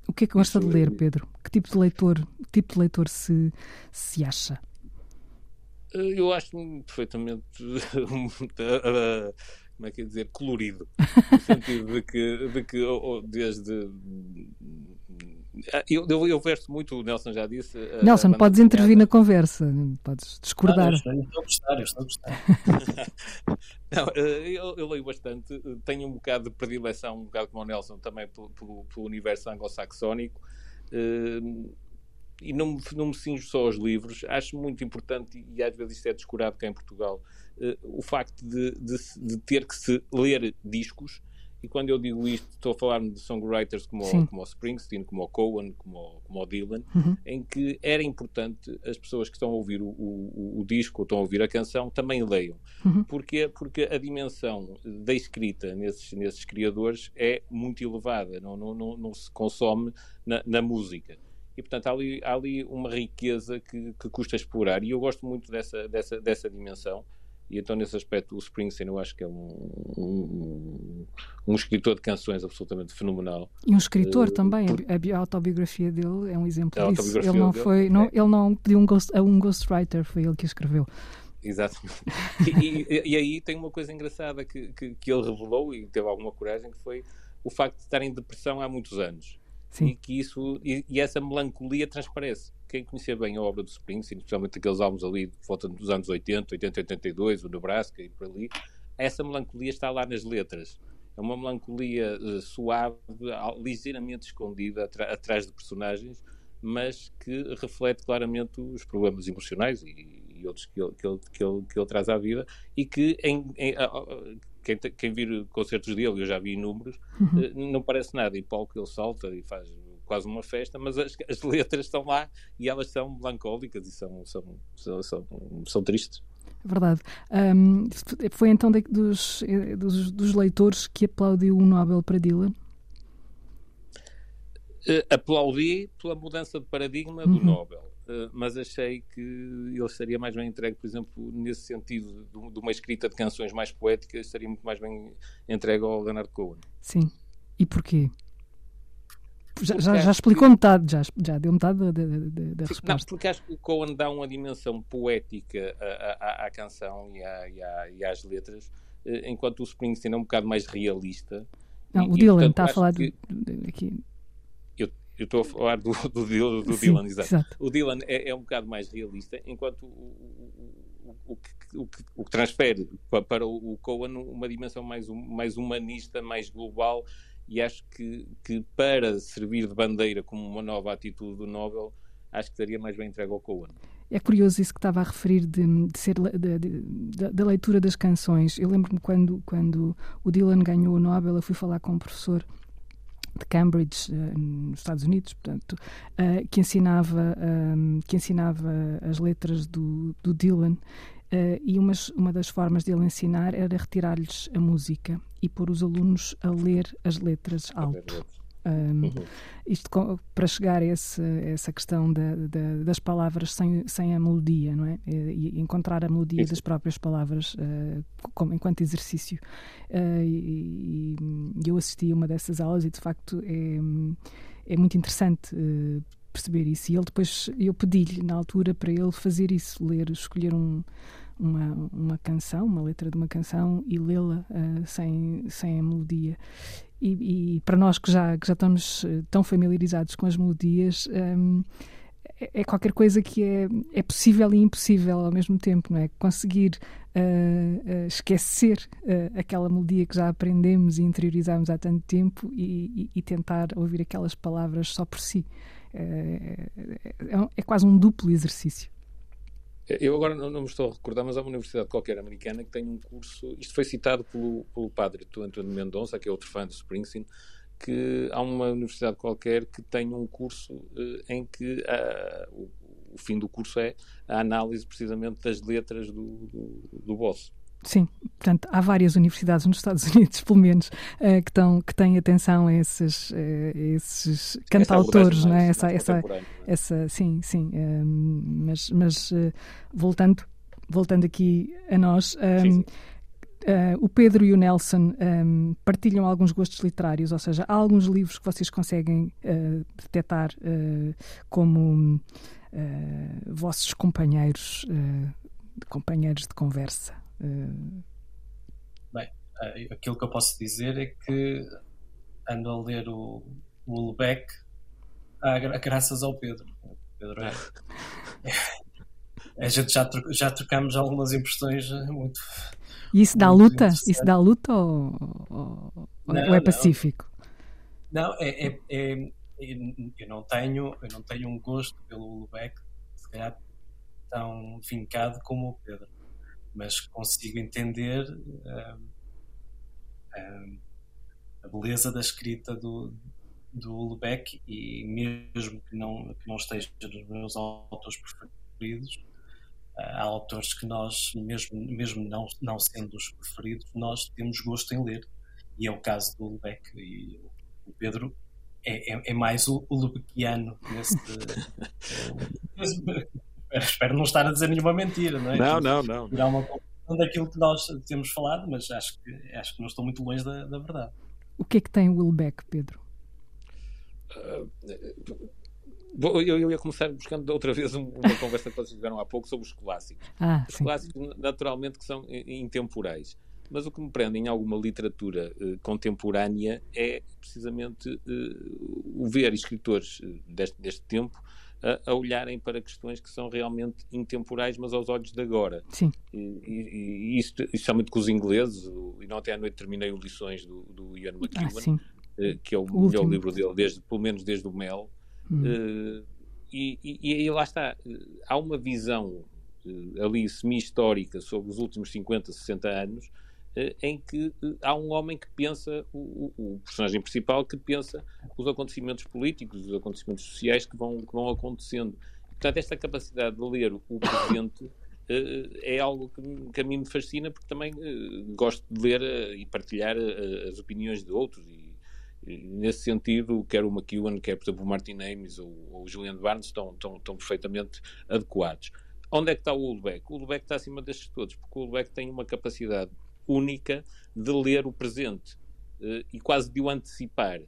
O que é que gosta de ler, é... Pedro? Que tipo de leitor, tipo de leitor se, se acha? Eu acho perfeitamente como é que é dizer, colorido. No sentido de que, de que desde eu, eu, eu verso muito, o Nelson já disse. Nelson, podes intervir na conversa, podes discordar. Ah, eu estou a gostar, eu estou a gostar. Não, eh, eu, eu, leio bastante, tenho um bocado de predileção, um bocado como o Nelson, também pelo, pelo, pelo universo anglo-saxónico. Uh, e não, não me cinjo só aos livros, acho muito importante, e às vezes isto é descurado cá em Portugal, o facto de, de, de, ter que se ler discos e quando eu digo isto, estou a falar de songwriters como, o, como o Springsteen, como o Cohen, como o, como o Dylan, uhum. em que era importante as pessoas que estão a ouvir o, o, o disco ou estão a ouvir a canção também leiam. Uhum. Porque, porque a dimensão da escrita nesses, nesses criadores é muito elevada, não, não, não, não se consome na, na música e portanto há ali, há ali uma riqueza que, que, custa explorar e eu gosto muito dessa, dessa, dessa dimensão e então, nesse aspecto, o Springsteen eu acho que é um, um, um escritor de canções absolutamente fenomenal. E um escritor uh, também. Por... A autobiografia dele é um exemplo a disso. Ele não, foi, não, é. ele não pediu um, ghost, um ghostwriter, foi ele que escreveu. Exatamente. E, e, e, aí tem uma coisa engraçada que, que, que, ele revelou e teve alguma coragem, que foi o facto de estar em depressão há muitos anos. Sim. E que isso e, e essa melancolia transparece quem conhecia bem a obra do Springsteen, especialmente aqueles álbuns ali de volta dos anos 80, 80, 82, o Nebraska e por ali, essa melancolia está lá nas letras. é uma melancolia uh, suave, ligeiramente escondida atrás de personagens, mas que reflete claramente os problemas emocionais e, e outros que ele, que, ele, que, ele, que ele traz à vida e que em, em, quem, quem vir concertos dele, eu já vi inúmeros, uhum. Eh, não parece nada. E que ele salta e faz quase uma festa, mas as, as, letras estão lá e elas são melancólicas e são, são, são, são, são tristes. Verdade. Um, foi então de, dos, eh, dos, dos, leitores que aplaudiu o Nobel para Dylan? Uh, aplaudi pela mudança de paradigma do uhum. Nobel. Uh, mas achei que ele estaria mais bem entregue, por exemplo, nesse sentido de, de, uma escrita de canções mais poéticas, estaria muito mais bem entregue ao Leonard Cohen. Sim. E porquê? Já, já, já, explicou que... metade, já, já deu metade da, da, da resposta. Não, porque acho que o Cohen dá uma dimensão poética à, à, à canção e, à, e, e, às letras, eh, enquanto o Springsteen é um bocado mais realista. Não, e, o Dylan está a falar que... de, aqui. Eu, estou a falar do, do, do, do Sim, Dylan, exato. exato. O Dylan é, é, um bocado mais realista, enquanto o, o, o, que, o, que, que transfere para, para o Cohen uma dimensão mais, mais humanista, mais global e acho que, que para servir de bandeira como uma nova atitude do Nobel, acho que estaria mais bem entregue ao Cohen. É curioso isso que estava a referir de, de ser da leitura das canções. Eu lembro-me quando, quando o Dylan ganhou o Nobel, eu fui falar com um professor de Cambridge, uh, nos Estados Unidos, portanto, uh, que ensinava um, que ensinava as letras do, do Dylan Uh, e umas, uma das formas dele ensinar era retirar-lhes a música e pôr os alunos a ler as letras alto. Um, uhum. Isto para chegar a esse, essa questão da, da, das palavras sem, sem a melodia, não é? E, e encontrar a melodia Isso. das próprias palavras uh, como, enquanto exercício. Uh, e, e, eu assisti a uma dessas aulas e de facto é, é muito interessante perceber isso. E ele depois, eu pedi-lhe na altura para ele fazer isso, ler, escolher um, uma, uma canção, uma letra de uma canção e lê-la uh, sem, sem a melodia. E, e, para nós que já, que já estamos eh, tão familiarizados com as melodias, um, é, é qualquer coisa que é, é possível e impossível ao mesmo tempo, não é? Conseguir uh, uh, esquecer uh, aquela melodia que já aprendemos e interiorizamos há tanto tempo e, e, e tentar ouvir aquelas palavras só por si. É, é, é quase um duplo exercício. Eu agora não, não, me estou a recordar, mas há uma universidade qualquer americana que tem um curso. Isto foi citado pelo, pelo padre Antônio Mendonça, que é outro fã de Springsteen, que há uma universidade qualquer que tem um curso uh, em que uh, o, o, fim do curso é a análise precisamente das letras do, do, do boss. Sim, portanto, há várias universidades nos Estados Unidos, pelo menos, uh, que, estão, que têm atenção a esses, uh, esses cantautores, é? Essa, essa, é? essa, sim, sim. Um, mas mas uh, voltando, voltando aqui a nós, um, sim, sim. o Pedro e o Nelson um, partilham alguns gostos literários, ou seja, há alguns livros que vocês conseguem detectar como vossos companheiros, companheiros de conversa. Bem, eh, aquilo que eu posso dizer é que ando a ler o, o Ulbeck graças ao Pedro. Pedro é, a gente já, já trocamos algumas impressões muito. E isso dá luta? Isso dá luta ou, ou, não, ou é pacífico? Não, não é, é, é, eu não tenho eu não tenho um gosto pelo Ulbeck se calhar tão vincado como o Pedro mas consigo entender um, um, a beleza da escrita do, do Lubeck e mesmo que não, que não esteja nos meus autores preferidos, há autores que nós, mesmo, mesmo não, não sendo os preferidos, nós temos gosto em ler. E é o caso do Lubeck. E o Pedro é, é, é mais o, o Lubeckiano nesse. espero não estar a dizer nenhuma mentira, não é? Não, não, não. Tirar uma conclusão daquilo que nós temos falado, mas acho que, acho que não estou muito longe da, da verdade. O que é que tem o Willbeck, Pedro? Uh, eu, eu, ia começar buscando outra vez uma conversa que vocês tiveram há pouco sobre os clássicos. Ah, os sim. clássicos, naturalmente, que são intemporais. Mas o que me prende em alguma literatura uh, contemporânea é precisamente uh, o ver escritores deste, deste tempo a, a, olharem para questões que são realmente intemporais, mas aos olhos de agora. Sim. E, e, e isto, especialmente com os ingleses, e não até à noite terminei o Lições do, do Ian McEwan, ah, que é o, o melhor livro dele, desde, pelo menos desde o Mel. Hum. Uh, e, e, e lá está, há uma visão ali semi-histórica sobre os últimos 50, 60 anos, em que há um homem que pensa, o, o, personagem principal, que pensa os acontecimentos políticos, os acontecimentos sociais que vão, que vão acontecendo. Portanto, esta capacidade de ler o presente é algo que, a mim me fascina, porque também gosto de ler e partilhar as opiniões de outros e nesse sentido, quer o McEwan, quer, por exemplo, o Martin Amis ou, ou o Julian Barnes estão, estão, estão perfeitamente adequados. Onde é que está o Ulbeck? O Ulbeck está acima destes todos, porque o Ulbeck tem uma capacidade única de ler o presente uh, e quase de o antecipar.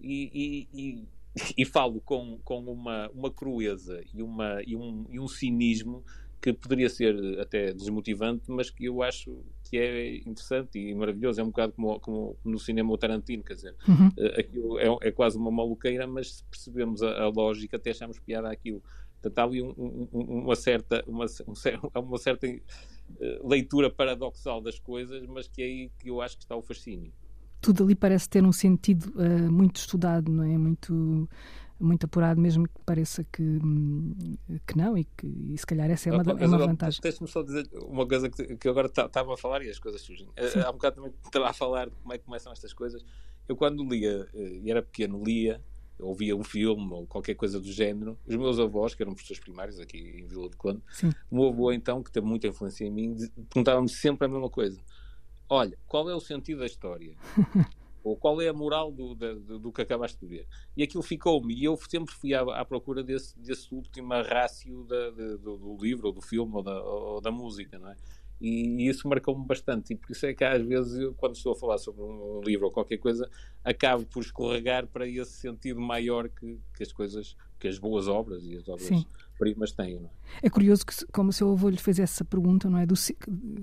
E, e, e, e falo com, com uma, uma crueza e, uma, e, um, e um cinismo que poderia ser até desmotivante, mas que eu acho que é interessante e maravilhoso. É um bocado como, como no cinema o Tarantino, quer dizer, uhum. Eh, aquilo é, é, quase uma maluqueira, mas se percebemos a, a lógica, até achamos piada aquilo. Portanto, há ali um, um, uma certa, uma, um, uma certa uh, leitura paradoxal das coisas, mas que é aí que eu acho que está o fascínio. Tudo ali parece ter um sentido uh, muito estudado, não é? Muito muito apurado, mesmo que pareça que, hum, que não, e que e se calhar essa é uma, é uma vantagem. Deixa-me só dizer uma coisa que, que agora estava a falar e as coisas surgem. Eh, Sim. Há um bocado também estava a falar de como é que começam estas coisas. Eu, quando lia, eh, e era pequeno, lia, ouvia um filme ou qualquer coisa do género, os meus avós, que eram professores primários aqui em Vila de Conde, o meu avô, então, que teve muita influência em mim, perguntava-me sempre a mesma coisa. Olha, qual é o sentido da história? Ou qual é a moral do, do, do que acabaste de ver? E aquilo ficou-me, e eu sempre fui à, à procura desse, desse último rácio da, de, do, do, livro, ou do filme, ou da, ou da música, não é? E, e isso marcou-me bastante, e por isso é que às vezes, eu, quando estou a falar sobre um, livro ou qualquer coisa, acabo por escorregar para esse sentido maior que, que as coisas, que as boas obras e as obras. Sim primas têm. É? é curioso que, como o seu avô lhe fez essa pergunta, não é? Do,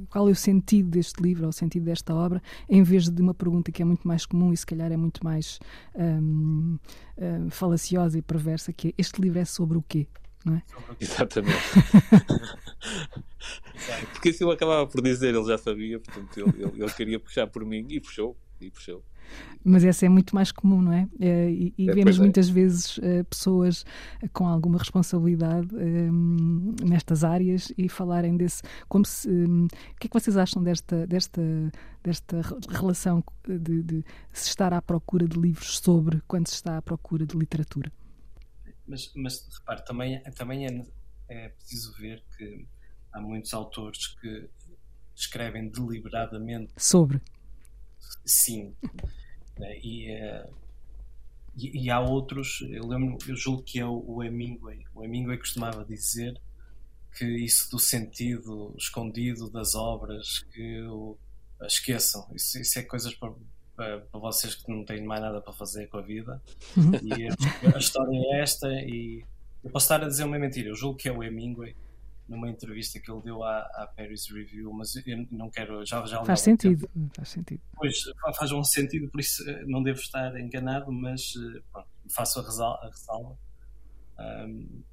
qual é o sentido deste livro, ou o sentido desta obra, em vez de uma pergunta que é muito mais comum e se calhar é muito mais um, um, falaciosa e perversa, que é, este livro é sobre o quê? Não é? Exatamente. Porque se eu acabava por dizer, ele já sabia, portanto ele, ele, ele queria puxar por mim e puxou, e puxou. Mas essa é muito mais comum, não é? Eh, e, e é, vemos é. muitas vezes uh, pessoas com alguma responsabilidade um, nestas áreas e falarem desse. Como se, um, o que é que vocês acham desta, desta, desta relação de, de, se estar à procura de livros sobre quando se está à procura de literatura? Mas, mas repare, também, também é, é preciso ver que há muitos autores que escrevem deliberadamente sobre. Sim. Né? E, uh, e, e, há outros, eu lembro, eu julgo que é o, o Hemingway. O Hemingway costumava dizer que isso do sentido escondido das obras, que o, esqueçam, isso, isso é coisas para, para, para, vocês que não têm mais nada para fazer com a vida. E a, a história é esta. E eu posso estar a dizer uma mentira, eu julgo que é o Hemingway numa entrevista que ele deu à, à Paris Review, mas eu não quero. Já, já faz sentido, faz sentido. Pois, faz um sentido, por isso eh, não devo estar enganado, mas eh, pronto, faço a ressalva. Um,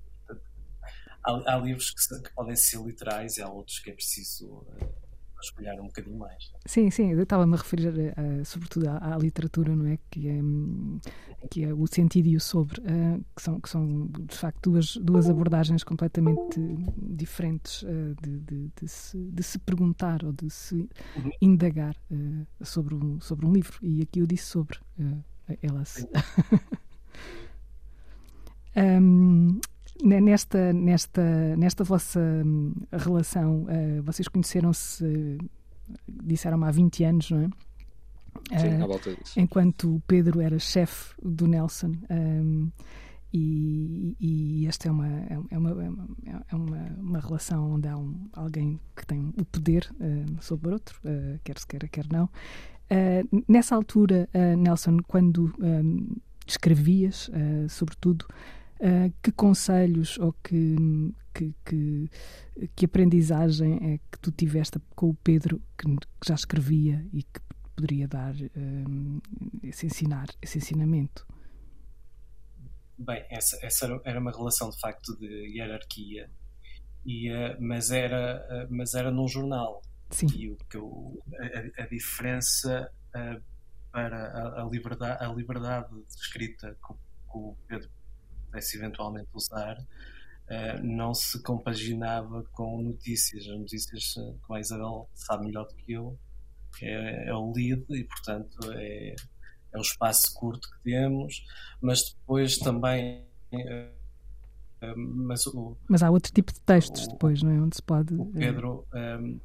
há, há, livros que, que, podem ser literais e há outros que é preciso. Uh, espelhar um bocadinho mais. Sim, sim, eu estava-me a referir uh, sobretudo à, à, literatura, não é? Que é, que é o sentido e o sobre, uh, que, são, que são de facto duas, duas abordagens completamente diferentes uh, de, de, de, se, de, se, perguntar ou de se uhum. indagar sobre, um, sobre um livro. E aqui eu disse sobre elas. um, Nesta, nesta, nesta vossa hum, relação, uh, vocês conheceram-se, uh, disseram há 20 anos, não é? Sim, uh, à volta disso. Enquanto o Pedro era chefe do Nelson. Um, e, e, esta é uma, é, é uma, é uma, uma relação onde há um, alguém que tem o poder uh, sobre outro, uh, quer se queira, quer não. Uh, nessa altura, Nelson, quando um, escrevias, sobretudo, Uh, que conselhos ou que, que, que, que, aprendizagem é que tu tiveste com o Pedro, que, que já escrevia e que poderia dar uh, esse, ensinar, esse ensinamento? bem, essa, essa era uma relação de facto de hierarquia, e, uh, mas, era, uh, mas era num jornal. Sim. E o que eu, a, a diferença para a, a, liberdade, a liberdade de escrita que o Pedro pudesse eventualmente usar não se compaginava com notícias. As notícias, como a Isabel sabe melhor do que eu, é, é o lead e, portanto, é, é o espaço curto que temos, mas depois também. Uh, mas, o, mas há outro tipo de textos o, depois, não é? Onde se pode. O Pedro. Um,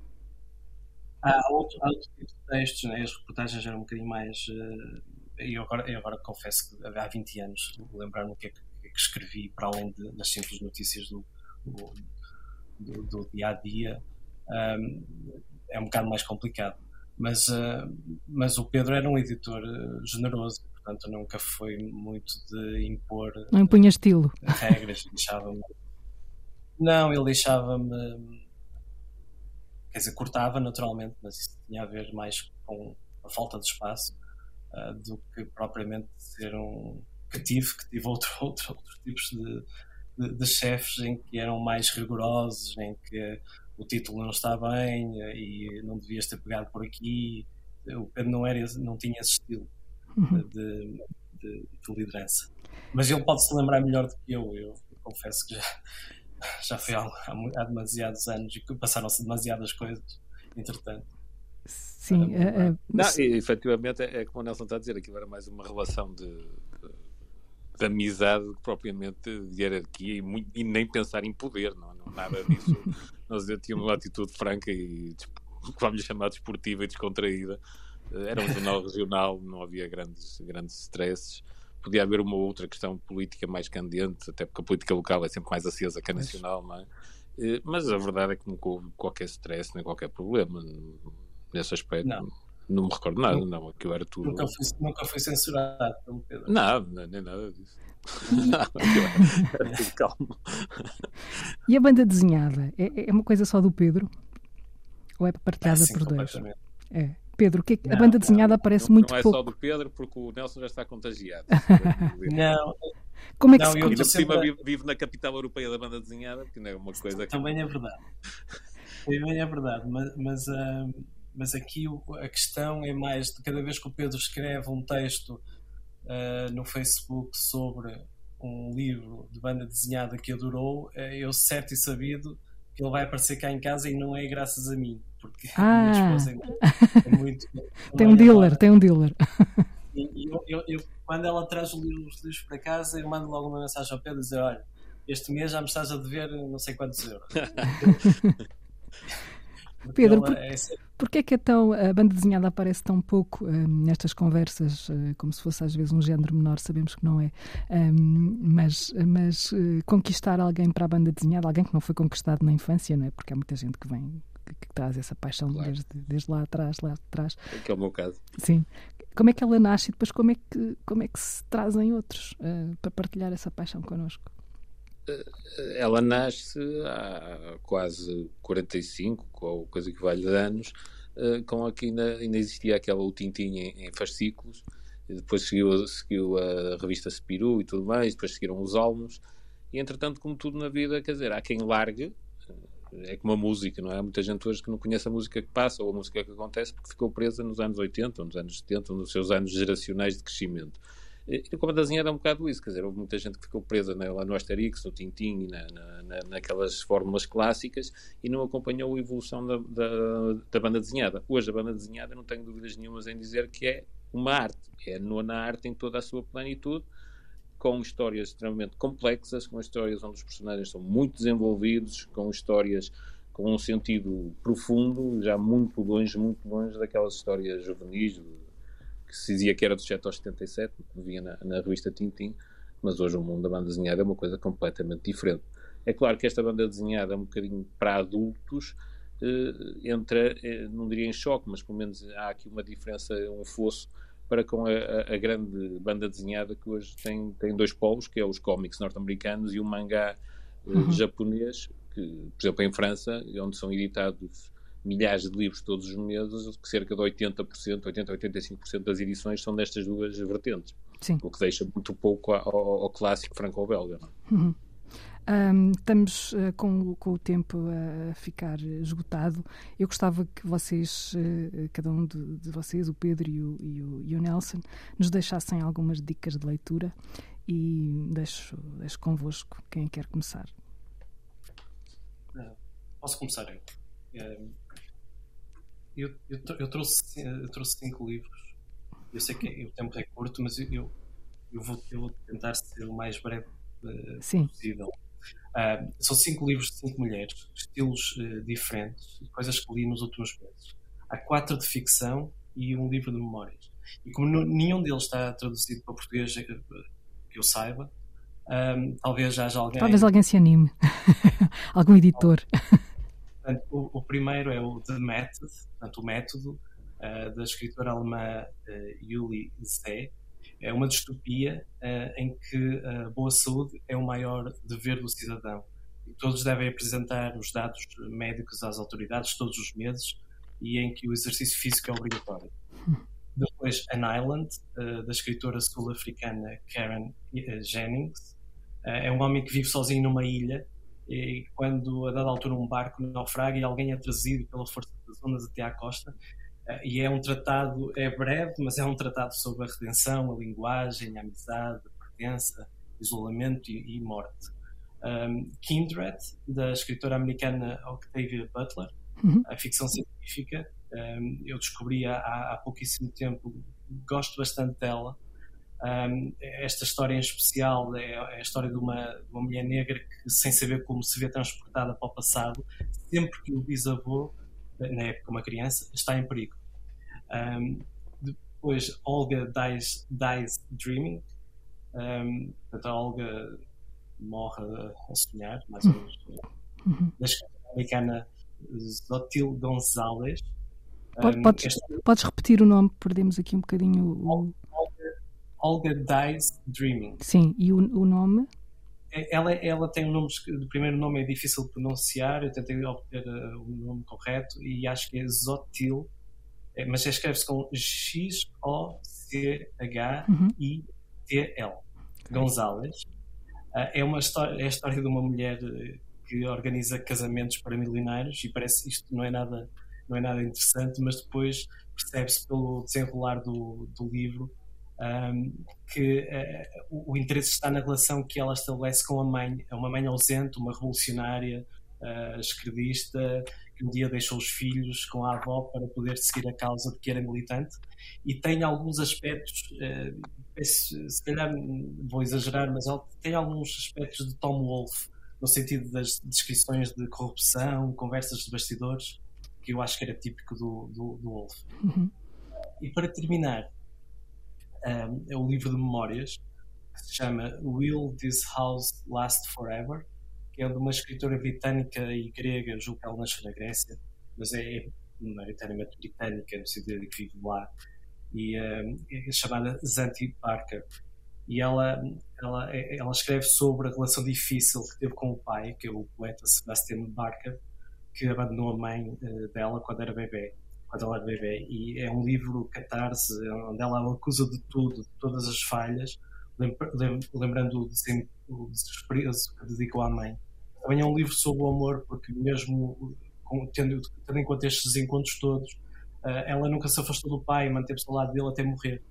há, outro, há outro tipo de textos, né? as reportagens eram um bocadinho mais. Uh, eu, agora, eu agora confesso que há 20 anos lembrar-me o que é que, que, escrevi para além de, das simples notícias do, do, do, do dia a dia. Um, é um bocado mais complicado mas, uh, mas o Pedro era um editor uh, generoso, portanto nunca foi muito de impor. Não impunha estilo. Regras, deixava-me. Não, ele deixava-me. Quer dizer, cortava naturalmente, mas isso tinha a ver mais com a falta de espaço uh, do que propriamente ser um. Que tive, que tive outro, outro, outros tipos de, de, de chefes em que eram mais rigorosos, em que o título não está bem eh, e não devias ter pegado por aqui. O Pedro não, era, não tinha esse estilo uhum. de, de, de, liderança. Mas ele pode se lembrar melhor do que eu. Eu, confesso que já, já foi há, há, demasiados anos e passaram-se demasiadas coisas, entretanto. Sim, é, é, não, e, efetivamente é, é, como o Nelson está a dizer, aquilo era mais uma relação de, de amizade propriamente de hierarquia e, muito, e, nem pensar em poder, não, não nada disso. Nós tínhamos uma atitude franca e vamos chamar desportiva e descontraída. Eh, era um jornal regional, não havia grandes, grandes stresses. Podia haver uma outra questão política mais candente, até porque a política local é sempre mais acesa que a nacional, não é? Eh, mas a verdade é que nunca houve qualquer stress nem qualquer problema nesse aspecto. Não. Não me recordo nada, não, não aquilo era tudo. Nunca fui, nunca fui censurado pelo Pedro. Nada, nem nada disso. calmo. E a banda desenhada? É, é uma coisa só do Pedro? Ou é partilhada é, sim, por dois? É. Pedro, que, é que não, a banda desenhada não, aparece não, muito pouco. Não é só do Pedro, porque o Nelson já está contagiado. não. Como é que não, se eu sempre... cima vivo, vivo, na capital europeia da banda desenhada, porque não é uma coisa que... Também é verdade. Também é verdade, mas, mas uh, mas aqui a questão é mais de cada vez que o Pedro escreve um texto uh, no Facebook sobre um livro de banda desenhada que adorou, uh, eu certo e sabido que ele vai aparecer cá em casa e não é graças a mim, porque ah. a minha esposa é, é muito. tem um dealer, tem um dealer. E eu, eu, eu, quando ela traz os livros, os livros para casa, eu mando logo uma mensagem ao Pedro dizer: Olha, este mês já me estás a dever não sei quantos euros. Pedro, por, é porquê é que tão, a banda desenhada aparece tão pouco um, nestas conversas, uh, como se fosse às vezes um género menor, sabemos que não é, um, mas, mas uh, conquistar alguém para a banda desenhada, alguém que não foi conquistado na infância, não é? Porque há muita gente que vem, que, que traz essa paixão claro. desde, desde lá atrás, lá atrás. Que é o meu caso. Sim. Como é que ela nasce e depois como é que, como é que se trazem outros uh, para partilhar essa paixão connosco? Ela nasce há quase 45, ou coisa que vale de anos, eh, com aqui ainda, ainda existia aquela o Tintin em, em fascículos, depois seguiu, seguiu a revista Spiru e tudo mais, depois seguiram os Almos, e entretanto, como tudo na vida, quer dizer, há quem largue, eh, é como a música, não é? Há muita gente hoje que não conhece a música que passa ou a música que acontece porque ficou presa nos anos 80, ou nos anos 70, ou nos seus anos geracionais de crescimento. E a desenhar é um bocado isso, quer dizer, houve muita gente que ficou presa né, lá no Asterix, no Tintin e na, na, naquelas fórmulas clássicas e não acompanhou a evolução da, da, da, banda desenhada. Hoje a banda desenhada, não tenho dúvidas nenhumas em dizer que é uma arte, é a nona arte em toda a sua plenitude, com histórias extremamente complexas, com histórias onde os personagens são muito desenvolvidos, com histórias com um sentido profundo, já muito longe, muito longe daquelas histórias juvenis, que se dizia que era dos 7 aos 77, via na, na revista Tintin, mas hoje o mundo da banda desenhada é uma coisa completamente diferente. É claro que esta banda desenhada é um bocadinho para adultos, eh, entra, eh, não diria em choque, mas pelo menos há aqui uma diferença, um fosso para com a, a, a grande banda desenhada que hoje tem, tem dois polos, que é os cómics norte-americanos e o mangá eh, uhum. japonês, que, por exemplo, em França, onde são editados milhares de livros todos os meses, que cerca de 80%, 80% 85% das edições são destas duas vertentes. Sim. o que deixa muito pouco ao, ao clássico franco-belga. Uhum. Um, estamos uh, com, com, o tempo a ficar esgotado. Eu gostava que vocês, uh, cada um de, de, vocês, o Pedro e o, e, o, e o, Nelson, nos deixassem algumas dicas de leitura e deixo, deixo convosco quem quer começar. Posso começar eu? Eu, eu, eu, trouxe, eu trouxe cinco livros. Eu sei que o tempo é curto, mas eu, eu, vou, eu vou tentar ser o mais breve uh, possível. Uh, são cinco livros de cinco mulheres, estilos uh, diferentes, coisas que li nos últimos meses. Há quatro de ficção e um livro de memórias. E como nenhum deles está traduzido para português, que eu saiba, um, talvez já haja alguém. Talvez alguém se anime. Algum editor. Portanto, o, o, primeiro é o The Method, portanto, o método, uh, da escritora alemã uh, Julie Zé. É uma distopia uh, em que a boa saúde é o maior dever do cidadão. E todos devem apresentar os dados médicos às autoridades todos os meses e em que o exercício físico é obrigatório. Depois, An Island, da escritora sul-africana Karen Jennings. É um homem que vive sozinho numa ilha e quando a dada altura um barco naufraga e alguém é trazido pela força das ondas até à costa eh, e é um tratado, é breve, mas é um tratado sobre a redenção, a linguagem, a amizade, a pertença, isolamento e, e morte. Um, Kindred, da escritora americana Octavia Butler, uhum. a ficção científica, um, eu descobri há, há pouquíssimo tempo, gosto bastante dela. Um, esta história em especial é, é a história de uma, de uma, mulher negra que, sem saber como se vê transportada para o passado, sempre que o bisavô, na época uma criança, está em perigo. Um, depois, Olga dies, dies Dreaming. Um, portanto, a Olga morre a sonhar, mais ou menos. Uhum. Da escritora americana Zotil Gonzalez. podes, podes, repetir o nome? Perdemos aqui um bocadinho o. Olga Dies Dreaming. Sim, e o, o nome? É, ela, ela tem um nome, o primeiro nome é difícil de pronunciar, eu tentei obter uh, o nome correto e acho que é Zotil, é, mas escreve-se com X-O-C-H-I-T-L. Uhum. Gonzalez. Uh, é, uma história, é a história de uma mulher eh, que organiza casamentos para milionários e parece isto não é nada, não é nada interessante, mas depois percebe-se pelo desenrolar do, do livro um, que uh, o, interesse está na relação que ela estabelece com a mãe. É uma mãe ausente, uma revolucionária, uh, esquerdista, que um dia deixou os filhos com a avó para poder seguir a causa de que era militante. E tem alguns aspectos, uh, se calhar vou exagerar, mas ela tem alguns aspectos de Tom Wolfe, no sentido das descrições de corrupção, conversas de bastidores, que eu acho que era típico do, do, do Wolfe. Uhum. E para terminar, um, é o livro de memórias que se chama Will This House Last Forever, que é de uma escritora britânica e grega, julgo que ela nasceu na Grécia, mas é maioritariamente britânica, no sentido de que vive lá, e um, é chamada Zanti Parker. E ela, ela, ela escreve sobre a relação difícil que teve com o pai, que é o poeta Sebastian Barker, que abandonou a mãe uh, dela quando era bebê quando ela era bebê. E é um livro catarse, onde ela acusa de tudo, de todas as falhas, lembrando o desespero que dedicou à mãe. Também é um livro sobre o amor, porque mesmo tendo, tendo em conta estes encontros todos, eh, ela nunca se afastou do pai, manteve-se ao lado dele até morrer.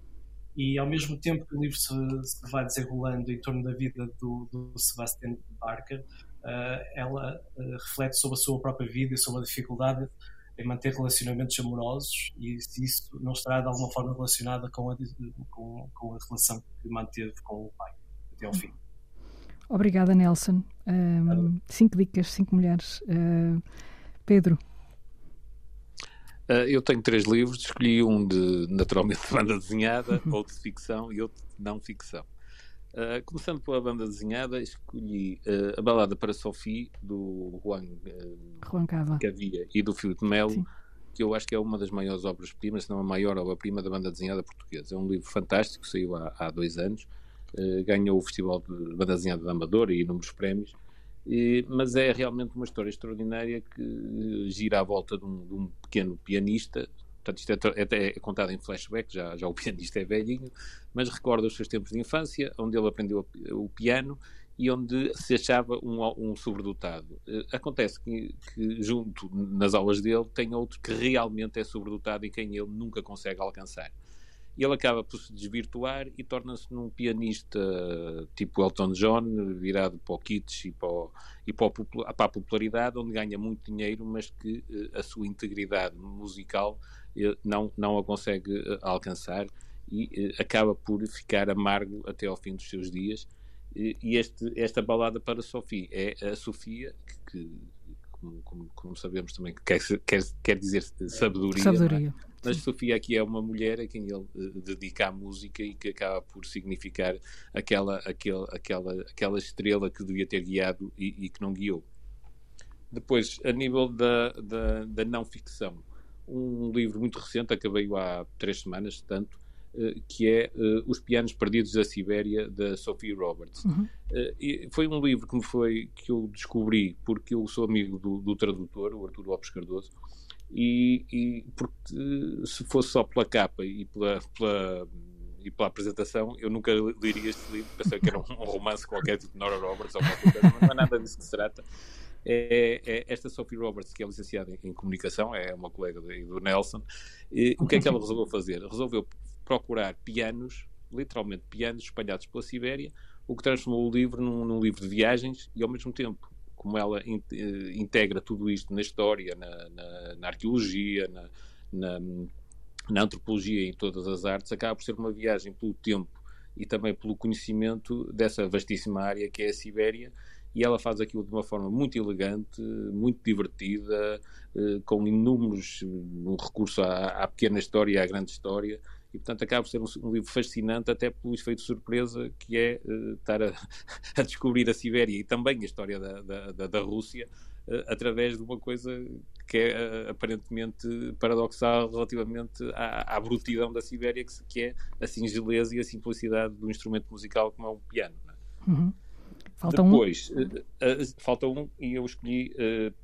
E ao mesmo tempo que o livro se, se vai desenrolando em torno da vida do, do Sebastian Barker, uh, ela uh, reflete sobre a sua própria vida e sobre a dificuldade em manter relacionamentos amorosos e se isso não estará de alguma forma relacionada com a, com, com a relação que manteve com o pai até ao fim. Obrigada, Nelson. Um, cinco dicas, cinco mulheres. Uh, Pedro. Uh, eu tenho três livros, escolhi um de naturalmente de banda desenhada, outro de ficção e outro de não ficção. Uh, começando pela banda desenhada, escolhi uh, a balada para Sophie, do Juan, uh, Juan Cava. Cavia e do Filipe Melo, que eu acho que é uma das maiores obras-primas, se não a maior obra-prima da banda desenhada portuguesa. É um livro fantástico, saiu há, há dois anos, ganhou o Festival de Banda Desenhada de Amador e inúmeros prémios, e, mas é realmente uma história extraordinária que gira à volta de um, de um pequeno pianista, Portanto, isto é, é, é, contado em flashback, já, já o pianista é velhinho, mas recorda os seus tempos de infância, onde ele aprendeu o piano e onde se achava um, um sobredotado. Uh, acontece que, que, junto nas aulas dele, tem outro que realmente é sobredotado e quem ele nunca consegue alcançar. E ele acaba por se desvirtuar e torna-se num pianista tipo Elton John, virado para o kitsch e para, o, e para, o, para a popularidade, onde ganha muito dinheiro, mas que uh, a sua integridade musical não, não a consegue alcançar e acaba por ficar amargo até ao fim dos seus dias e este, esta balada para Sofia é a Sofia, que, como, como, como, sabemos também, que quer, quer, quer dizer sabedoria. É? sabedoria. Mas Sofia aqui é uma mulher a quem ele uh, dedica a música e que acaba por significar aquela, aquela, aquela, aquela estrela que devia ter guiado e, e que não guiou. Depois, a nível da, da, da não ficção, um livro muito recente, acabei há três semanas, tanto, eh, que é uh, Os Pianos Perdidos da Sibéria, da Sophie Roberts. Uhum. Uh, foi um livro que, me foi, que eu descobri porque eu sou amigo do, do tradutor, o Artur Lopes Cardoso, e, e, porque se fosse só pela capa e pela, pela, e pela apresentação, eu nunca leria este livro, pensei que era um, romance qualquer, tipo Nora Roberts ou qualquer coisa, não é nada disso que se trata. É, é, esta Sophie Roberts, que é licenciada em, em comunicação, é uma colega do, do Nelson, e, o que é que ela resolveu fazer? Resolveu procurar pianos, literalmente pianos espalhados pela Sibéria, o que transformou o livro num, num livro de viagens e, ao mesmo tempo, como ela in, uh, integra tudo isto na história, na, na, na arqueologia, na, na, na, antropologia e em todas as artes, acaba por ser uma viagem pelo tempo e também pelo conhecimento dessa vastíssima área que é a Sibéria. E ela faz aquilo de uma forma muito elegante, muito divertida, uh, com inúmeros um recurso à, à pequena história e à grande história e portanto acaba por ser um, um, livro fascinante até pelo efeito de surpresa que é uh, estar a, a, descobrir a Sibéria e também a história da, da, da, da Rússia uh, através de uma coisa que é uh, aparentemente paradoxal relativamente à, à brutidão da Sibéria que, que, é a singeleza e a simplicidade do instrumento musical como é um piano. É? Uhum. Falta Depois, um. falta um e eu escolhi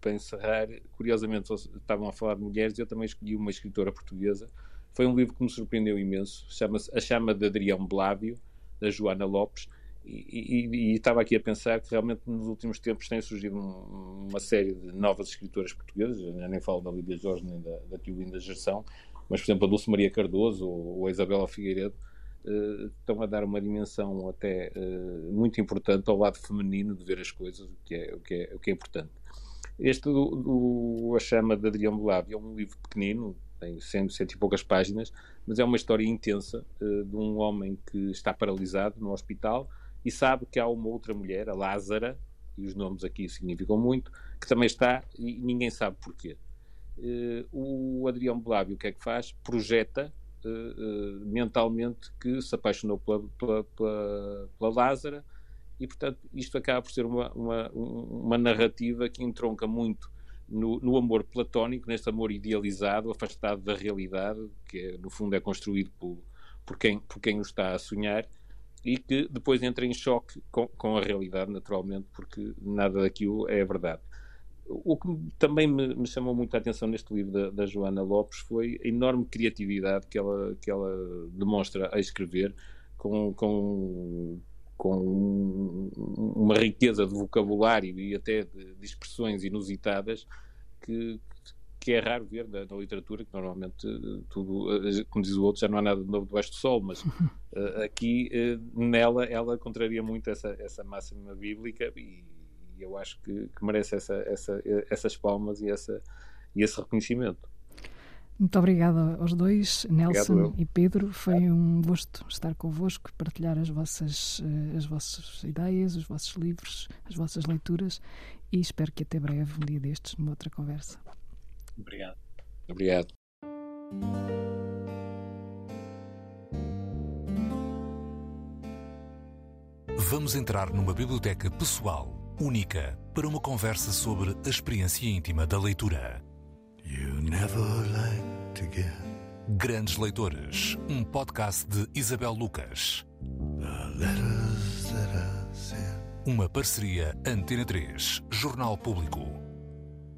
para encerrar, curiosamente estavam a falar de mulheres e eu também escolhi uma escritora portuguesa foi um livro que me surpreendeu imenso. Chama-se A Chama de Adrião Blávio, da Joana Lopes. E, e, e, estava aqui a pensar que realmente nos últimos tempos tem surgido um, uma série de novas escritoras portuguesas, eu nem falo da Lídia Jorge nem da, da Tio Gerção, mas por exemplo a Dulce Maria Cardoso ou, ou a Isabela Figueiredo uh, estão a dar uma dimensão até uh, muito importante ao lado feminino de ver as coisas, o que é, o que é, o que é importante. Este do, do A Chama de Adrião Blávio é um livro pequenino, tem cento, cento e poucas páginas, mas é uma história intensa uh, de um homem que está paralisado no hospital e sabe que há uma outra mulher, a Lázara, e os nomes aqui significam muito, que também está e ninguém sabe porquê. Uh, o Adrião Blávio o que é que faz? Projeta uh, mentalmente que se apaixonou pela, pela, pela, pela Lázara e, portanto, isto acaba por ser uma, uma, uma narrativa que entronca muito no, no, amor platónico, neste amor idealizado, afastado da realidade, que é, no fundo é construído por, por, quem, por quem o está a sonhar, e que depois entra em choque com, com a realidade, naturalmente, porque nada daquilo é verdade. O que também me, me chamou muito a atenção neste livro da, da, Joana Lopes foi a enorme criatividade que ela, que ela demonstra a escrever, com, com, com uma riqueza de vocabulário e até de, de expressões inusitadas que, que é raro ver na, na, literatura, que normalmente tudo, como diz o outro, já não há nada de novo debaixo do sol, mas uh, aqui uh, nela ela contraria muito essa, essa máxima bíblica e, e eu acho que, que merece essa, essa, essas palmas e, essa, e esse reconhecimento. Muito obrigada aos dois, Nelson Obrigado, e Pedro. Foi um gosto estar convosco, partilhar as vossas, eh, as vossas ideias, os vossos livros, as vossas leituras e espero que até breve, um dia destes, numa outra conversa. Obrigado. Obrigado. Vamos entrar numa biblioteca pessoal, única, para uma conversa sobre a experiência íntima da leitura. Grandes Leitores, um podcast de Isabel Lucas. Uma parceria Antena 3, Jornal Público.